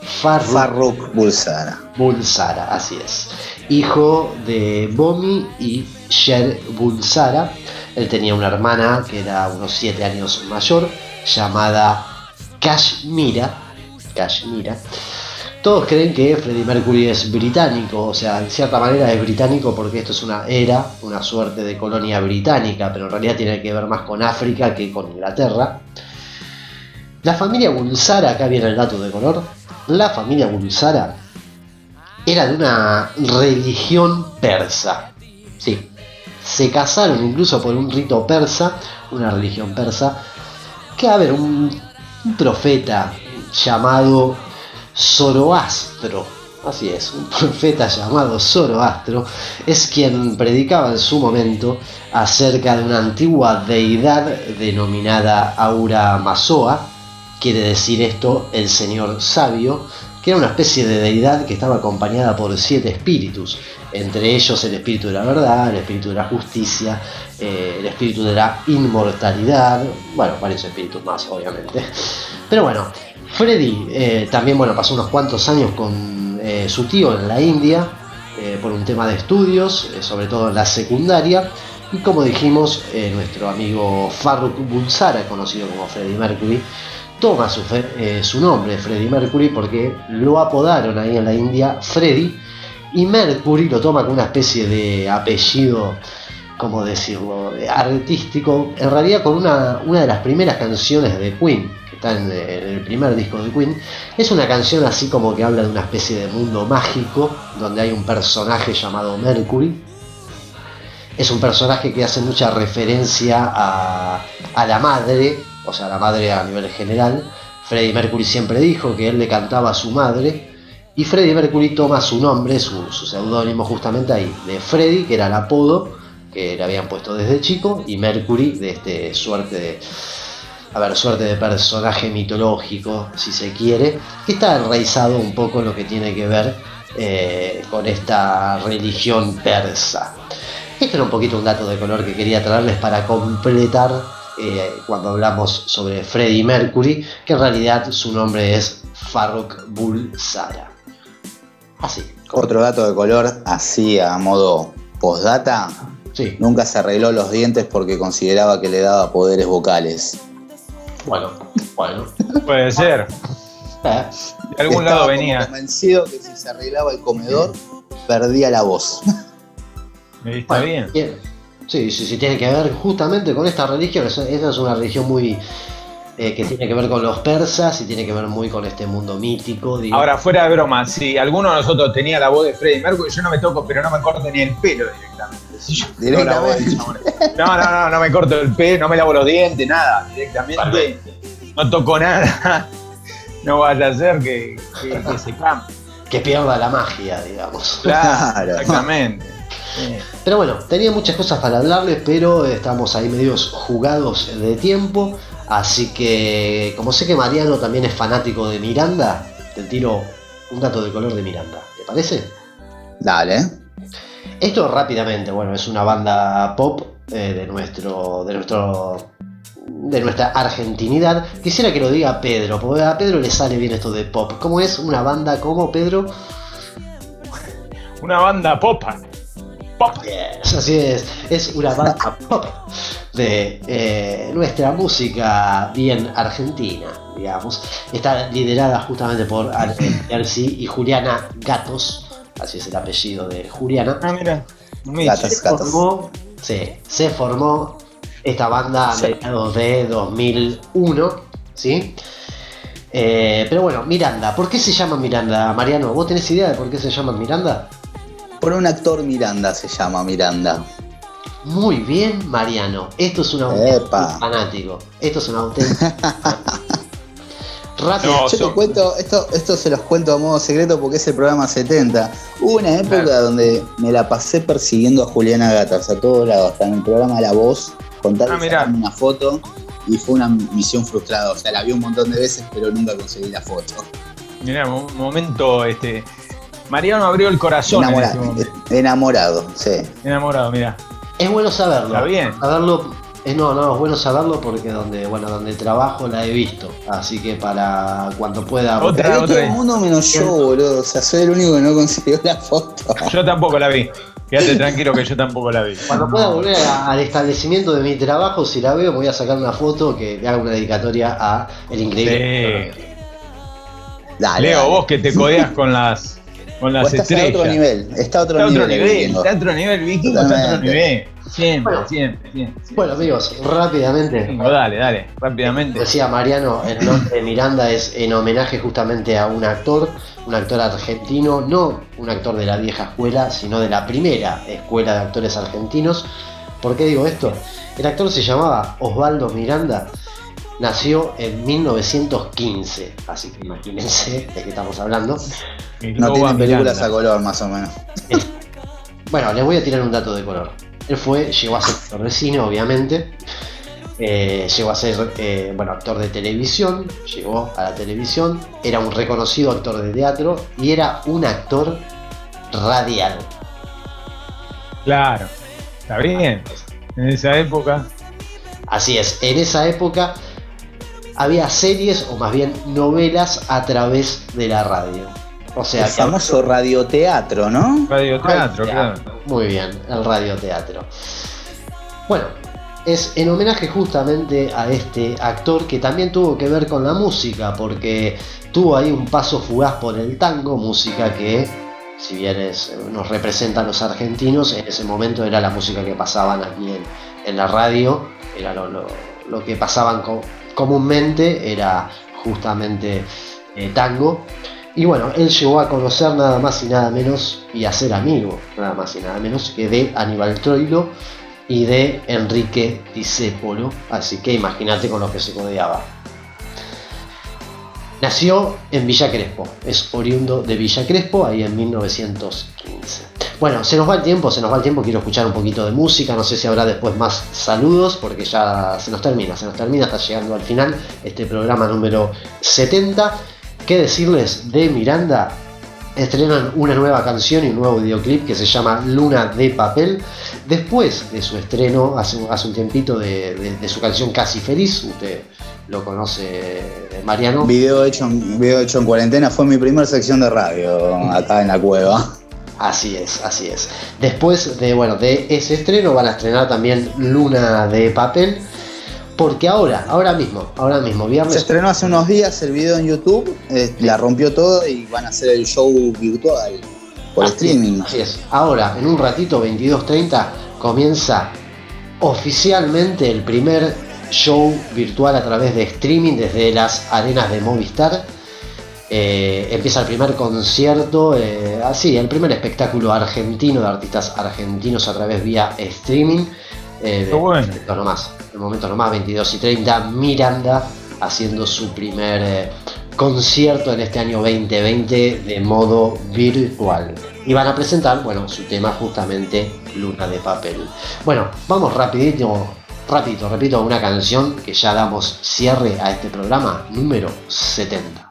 Farruk, Bulsara. Bulsara, así es. Hijo de Bomi y Sher Bulsara. Él tenía una hermana que era unos 7 años mayor, llamada Kashmira. Kashmira. Todos creen que Freddie Mercury es británico, o sea, en cierta manera es británico porque esto es una era, una suerte de colonia británica, pero en realidad tiene que ver más con África que con Inglaterra. La familia Bulsara, acá viene el dato de color, la familia Bulsara era de una religión persa. Sí, se casaron incluso por un rito persa, una religión persa, que a ver, un, profeta llamado Zoroastro, así es, un profeta llamado Zoroastro, es quien predicaba en su momento acerca de una antigua deidad denominada Aura Mazoa, quiere decir esto el Señor Sabio, que era una especie de deidad que estaba acompañada por siete espíritus, entre ellos el espíritu de la verdad, el espíritu de la justicia, eh, el espíritu de la inmortalidad, bueno, varios espíritus más, obviamente. Pero bueno, Freddy eh, también bueno, pasó unos cuantos años con eh, su tío en la India, por un tema de estudios, sobre todo en la secundaria. Y como dijimos, nuestro amigo Farruk Bulsara, conocido como Freddie Mercury, toma su, su nombre, Freddie Mercury, porque lo apodaron ahí en la India Freddie. Y Mercury lo toma como una especie de apellido ¿cómo decirlo?, artístico, en realidad con una, una de las primeras canciones de Queen, que está en, el primer disco de Queen, es una canción así como que habla de una especie de mundo mágico, donde hay un personaje llamado Mercury. Es un personaje que hace mucha referencia a, a la madre, o sea, la madre a nivel general. Freddie Mercury siempre dijo que él le cantaba a su madre, y Freddie Mercury toma su nombre, su, su seudónimo justamente ahí, de Freddie, que era el apodo, que le habían puesto desde chico, y Mercury, de este suerte de. A ver, suerte de personaje mitológico, si se quiere, que está enraizado un poco en lo que tiene que ver eh, con esta religión persa. Este era un poquito un dato de color que quería traerles para completar eh, cuando hablamos sobre Freddie Mercury, que en realidad su nombre es Farrokh Bulsara. Así. Otro dato de color, así a modo postdata, Nunca se arregló los dientes porque consideraba que le daba poderes vocales. Bueno, bueno. Puede ser. Eh. De algún lado venía. convencido que si se arreglaba el comedor, perdía la voz. Está bien. Sí, sí, sí, tiene que ver justamente con esta religión. Esa es una religión muy eh, que tiene que ver con los persas y tiene que ver muy con este mundo mítico. Ahora, fuera de broma, si alguno de nosotros tenía la voz de Freddie Mercury, yo no me toco, pero no me corto ni el pelo directamente. No, no, no, no, me corto el pelo, no me lavo los dientes, nada, directamente. No toco nada. No vaya a ser que, se cambie. Que pierda la magia, digamos. Claro, exactamente. Pero bueno, tenía muchas cosas para hablarles, pero estamos ahí medios jugados de tiempo. Así que, como sé que Mariano también es fanático de Miranda, te tiro un dato de color de Miranda. ¿Te parece? Dale. Esto rápidamente, bueno, es una banda pop eh, de nuestro. de nuestro. de nuestra argentinidad. Quisiera que lo diga Pedro, porque a Pedro le sale bien esto de pop. ¿Cómo es una banda como Pedro? Una banda pop. Así es. Es una banda pop de eh, nuestra música bien argentina, digamos. Está liderada justamente por Erci y Juliana Gatos, así es el apellido de Juliana. Ah, mira, Gatos, se Formó, sí, se formó esta banda a mediados de 2001, ¿sí? Eh, pero bueno, Miranda, ¿por qué se llama Miranda? Mariano, ¿vos tenés idea de por qué se llama Miranda? Por un actor Miranda se llama Miranda. Muy bien, Mariano. Esto es un auténtico fanático. Esto es un auténtico. Rápido. Yo te cuento, esto, esto se los cuento a modo secreto porque es el programa 70. Hubo una época donde me la pasé persiguiendo a Juliana Gatas a todos lados, hasta en el programa La Voz, contar ah, una foto y fue una misión frustrada. O sea, la vi un montón de veces, pero nunca conseguí la foto. Mira, un momento, este. Mariano abrió el corazón. Enamorado, enamorado sí. Enamorado, mira. Es bueno saberlo. Está bien. Saberlo es, no, no, es bueno saberlo porque donde, bueno, donde trabajo la he visto. Así que para cuando pueda. Otra, otra. Todo el mundo menos yo, boludo. O sea, soy el único que no consiguió la foto. Yo tampoco la vi. Quédate tranquilo que yo tampoco la vi. Cuando pueda volver al establecimiento de mi trabajo, si la veo, voy a sacar una foto que le haga una dedicatoria a el increíble. Leo, vos que te codeas con las con las estrellas. Está a otro nivel. Está a otro, nivel, otro nivel. Está a otro nivel, Vikingo, está a otro nivel. Siempre, siempre, siempre, Bueno, amigos, rápidamente. dale, dale, rápidamente. Decía Mariano, el nombre de Miranda es en homenaje justamente a un actor, un actor argentino, no un actor de la vieja escuela, sino de la primera escuela de actores argentinos. ¿Por qué digo esto? El actor se llamaba Osvaldo Miranda, nació en 1915, así que imagínense de qué estamos hablando. No tiene películas a color, más o menos. Bueno, les voy a tirar un dato de color. Él fue, llegó a ser actor de cine, obviamente. Eh, llegó a ser eh, bueno, actor de televisión, llegó a la televisión, era un reconocido actor de teatro y era un actor radial. Claro, está bien. En esa época. Así es, en esa época había series o más bien novelas a través de la radio. O sea, el famoso radioteatro, ¿no? Radioteatro, claro. Muy bien, el radioteatro. Bueno, es en homenaje justamente a este actor que también tuvo que ver con la música, porque tuvo ahí un paso fugaz por el tango, música que, si bien nos representa a los argentinos, en ese momento era la música que pasaban aquí en, la radio, era lo, que pasaban comúnmente, era justamente eh, tango. Y bueno, él llegó a conocer nada más y nada menos y a ser amigo, nada más y nada menos que de Aníbal Troilo y de Enrique Discépolo, así que imagínate con lo que se codeaba. Nació en Villa Crespo, es oriundo de Villa Crespo, ahí en 1915. Bueno, se nos va el tiempo, se nos va el tiempo, quiero escuchar un poquito de música, no sé si habrá después más saludos, porque ya se nos termina, se nos termina, está llegando al final este programa número 70. ¿Qué decirles de Miranda? Estrenan una nueva canción y un nuevo videoclip que se llama Luna de Papel. Después de su estreno, hace, un tiempito, de, su canción Casi Feliz, usted lo conoce, Mariano. Video hecho, video hecho en cuarentena, fue mi primera sección de radio acá en la cueva. Así es, así es. Después de, bueno, de ese estreno van a estrenar también Luna de Papel porque ahora, ahora mismo, ahora mismo, viernes. Se estrenó hace unos días el video en YouTube, eh, la rompió todo y van a hacer el show virtual por streaming. Así es. Ahora, en un ratito, 22.30, comienza oficialmente el primer show virtual a través de streaming desde las arenas de Movistar. Eh, empieza el primer concierto, eh, así, el primer espectáculo argentino de artistas argentinos a través vía streaming. Eh, bueno. nomás, el momento nomás, 22 y 30, Miranda haciendo su primer eh, concierto en este año 2020 de modo virtual. Y van a presentar, bueno, su tema justamente Luna de Papel. Bueno, vamos rapidito, rapidito, repito, una canción que ya damos cierre a este programa número 70.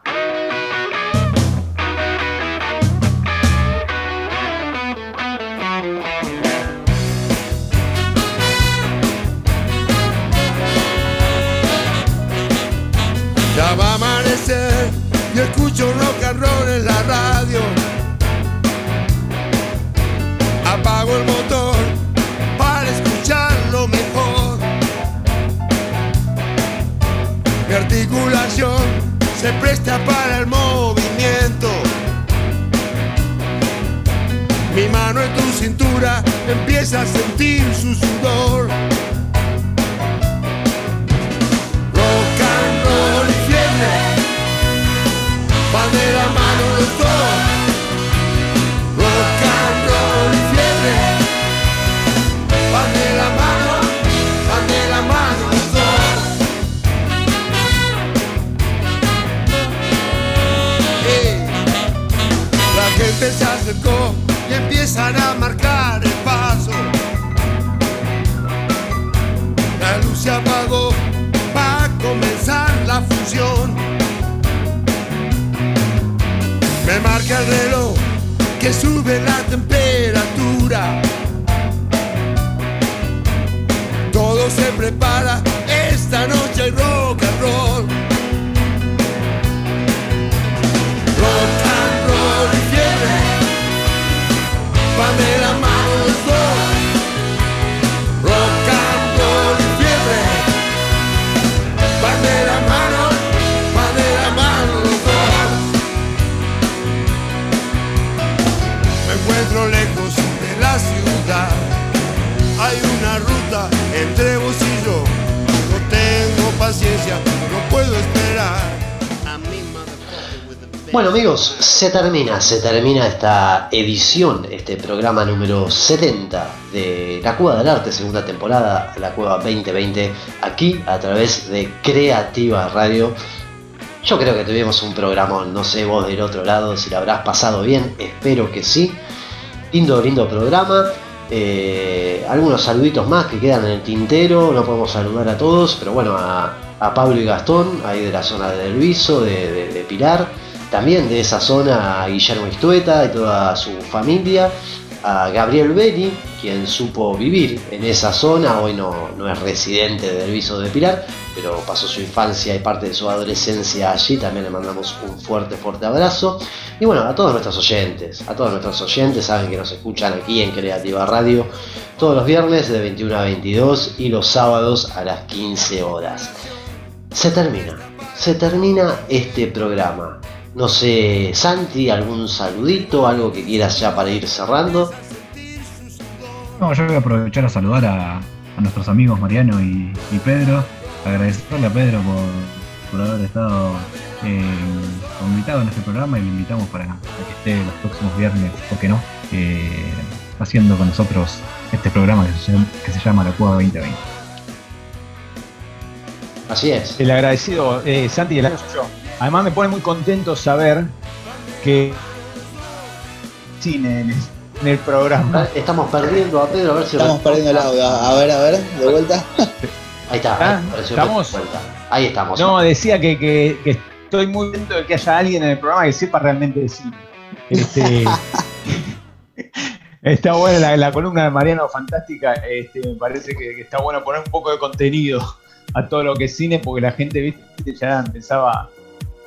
Se presta para el movimiento. Mi mano en tu cintura empieza a sentir su sudor. van de la mano los dos. Acercó y empiezan a marcar el paso. La luz se apagó, va a comenzar la función. Me marca el reloj que sube la temperatura. Todo se prepara, Bueno amigos, se termina, se termina esta edición, este programa número 70 de La Cueva del Arte, segunda temporada, La Cueva 2020, aquí a través de Creativa Radio. Yo creo que tuvimos un programa, no sé vos del otro lado si lo habrás pasado bien, espero que sí. Lindo, lindo programa. Eh, algunos saluditos más que quedan en el tintero, no podemos saludar a todos, pero bueno, a, Pablo y Gastón, ahí de la zona de Luiso, de, de, Pilar, también de esa zona a Guillermo Istueta y toda su familia, a Gabriel Beni, quien supo vivir en esa zona, hoy no, no es residente del Viso de Pilar, pero pasó su infancia y parte de su adolescencia allí, también le mandamos un fuerte, fuerte abrazo. Y bueno, a todos nuestros oyentes, a todos nuestros oyentes, saben que nos escuchan aquí en Creativa Radio todos los viernes de 21 a 22 y los sábados a las 15 horas. Se termina, se termina este programa. No sé, Santi, algún saludito, algo que quieras ya para ir cerrando. No, yo voy a aprovechar a saludar a, nuestros amigos Mariano y, Pedro. Agradecerle a Pedro por, haber estado eh, invitado en este programa y lo invitamos para, que esté los próximos viernes, ¿por qué no? Eh, haciendo con nosotros este programa que se llama, La Cueva 2020. Así es. El agradecido, eh, Santi, el agradecido Además me pone muy contento saber que cine en el, programa. Estamos perdiendo a Pedro, a ver si Estamos perdiendo el audio. A ver, a ver, de vuelta. Ahí está. Ah, ¿Estamos? Ahí estamos. No, decía que, estoy muy contento de que haya alguien en el programa que sepa realmente de cine. Este, está buena la, columna de Mariano, fantástica. Este, me parece que, está bueno poner un poco de contenido a todo lo que es cine, porque la gente ¿viste? ya empezaba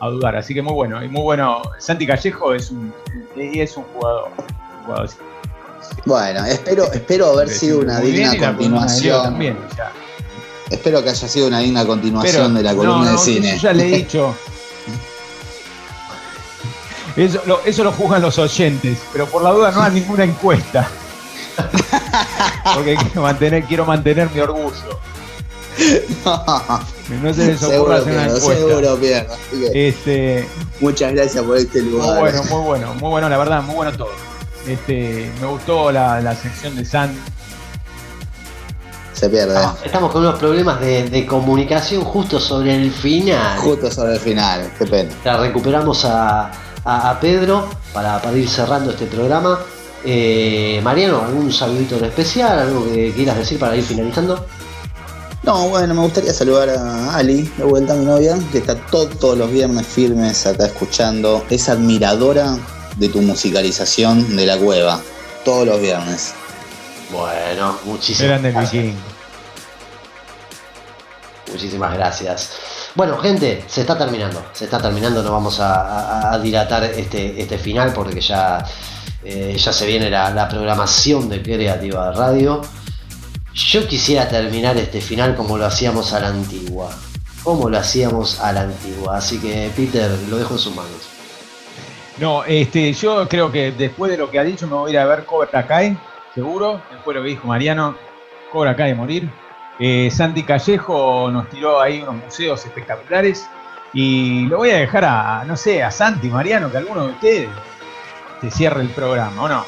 a dudar. Así que muy bueno, y muy bueno. Santi Callejo es un, es un jugador. bueno, espero, espero haber sido una digna continuación. También, Espero que haya sido una digna continuación de la columna de cine. ya le he dicho. Eso lo, eso lo juzgan los oyentes, pero por la duda no hay ninguna encuesta. Porque quiero mantener, quiero mantener mi orgullo. no. se les ocurra hacer una encuesta. Seguro, este, Muchas gracias por este lugar. Muy bueno, muy bueno, muy bueno, la verdad, muy bueno todo. Este, me gustó la, sección de San. Se pierde. Ah, estamos con unos problemas de, comunicación justo sobre el final. Justo sobre el final, qué pena. La recuperamos a, Pedro para, ir cerrando este programa. Eh, Mariano, ¿algún saludito en especial? ¿Algo que quieras decir para ir finalizando? No, bueno, me gustaría saludar a Ali, de vuelta a mi novia, que está todos los viernes firmes acá escuchando. Es admiradora de tu musicalización de la cueva, todos los viernes. Bueno, muchísimas gracias. Muchísimas gracias. Bueno, gente, se está terminando. Se está terminando, no vamos a, dilatar este, este final porque ya, eh, ya se viene la, programación de Creativa Radio. Yo quisiera terminar este final como lo hacíamos a la antigua. Como lo hacíamos a la antigua. Así que, Peter, lo dejo en sus manos. No, este, yo creo que después de lo que ha dicho me voy a ir a ver Cobra Kai, seguro. Después de lo que dijo Mariano, Cobra Kai morir. Eh, Santi Callejo nos tiró ahí unos museos espectaculares. Y lo voy a dejar a, no sé, a Santi, Mariano, que alguno de ustedes te cierre el programa, ¿o no?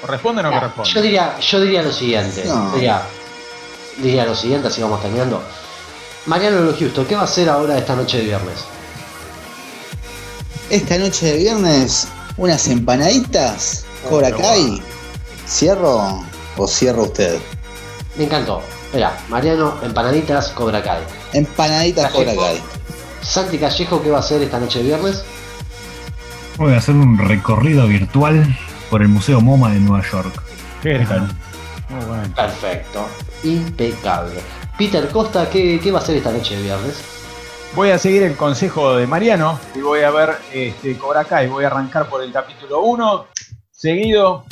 ¿Corresponde o no, corresponde? Yo diría, yo diría lo siguiente. Diría, lo siguiente, así vamos terminando. Mariano Lo Justo, ¿qué va a hacer ahora esta noche de viernes? Esta noche de viernes, unas empanaditas, Cobra Kai. ¿Cierro o cierra usted? Me encantó. Espera, Mariano, empanaditas, Cobra Kai. Empanaditas, Cobra Kai. Santi Callejo, ¿qué va a hacer esta noche de viernes? Voy a hacer un recorrido virtual por el Museo MoMA de Nueva York. Perfecto, impecable. Peter Costa, ¿qué, va a hacer esta noche de viernes? Voy a seguir el consejo de Mariano y voy a ver este, Cobra Kai. Voy a arrancar por el capítulo 1, seguido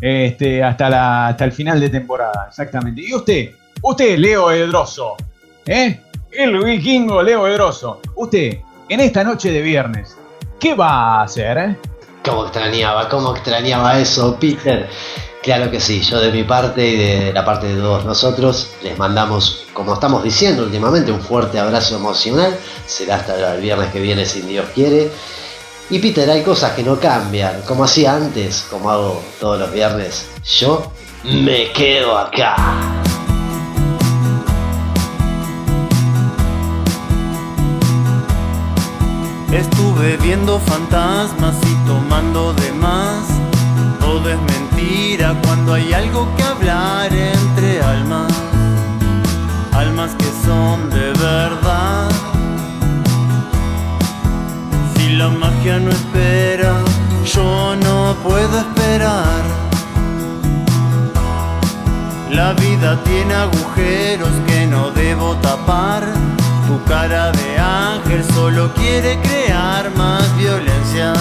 este, hasta, la, hasta el final de temporada, exactamente. Y usted, usted, Leo Edroso, ¿eh? El vikingo Leo Edroso. Usted, en esta noche de viernes, ¿qué va a hacer? Eh? ¿Cómo extrañaba? ¿Cómo extrañaba eso, Peter? Claro que sí, yo de mi parte y de la parte de todos nosotros les mandamos, como estamos diciendo últimamente, un fuerte abrazo emocional. Será hasta el viernes que viene, si Dios quiere. Y Peter, hay cosas que no cambian, como hacía antes, como hago todos los viernes. Yo me quedo acá. Estuve viendo fantasmas y tomando de más. Todo es mentira cuando hay algo que hablar entre almas. Almas que son de verdad. Si la magia no espera, yo no puedo esperar. La vida tiene agujeros que no debo tapar. Tu cara de ángel solo quiere crear más violencia.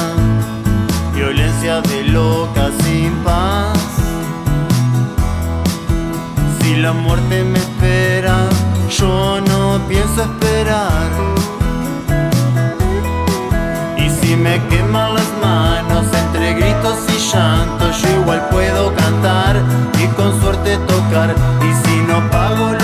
Violencia de loca sin paz. Si la muerte me espera, yo no pienso esperar. Y si me queman las manos entre gritos y llantos, yo igual puedo cantar y con suerte tocar. Y si no pago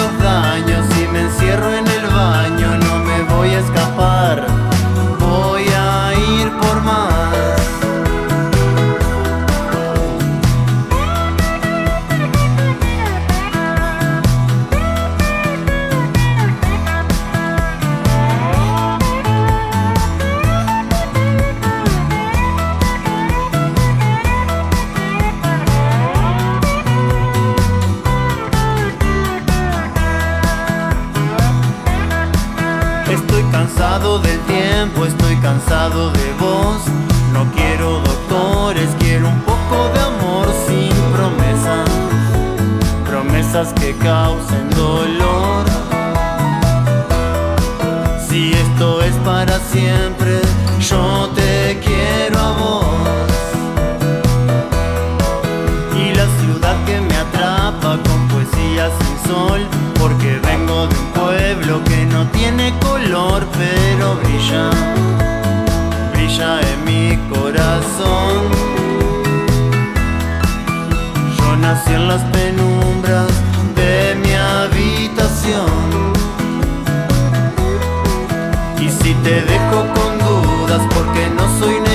tiempo, estoy cansado de vos. No quiero doctores, quiero un poco de amor sin promesas. Promesas que causen dolor. Si esto es para siempre, yo te quiero a vos. Y la ciudad que me atrapa con poesía sin sol, no tiene color, pero brilla, brilla en mi corazón. Yo nací en las penumbras de mi habitación. Y si te dejo con dudas porque no soy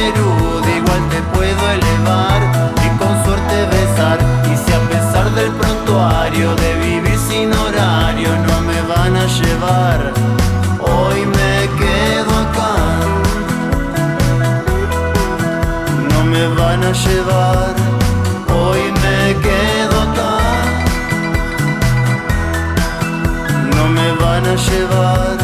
acá.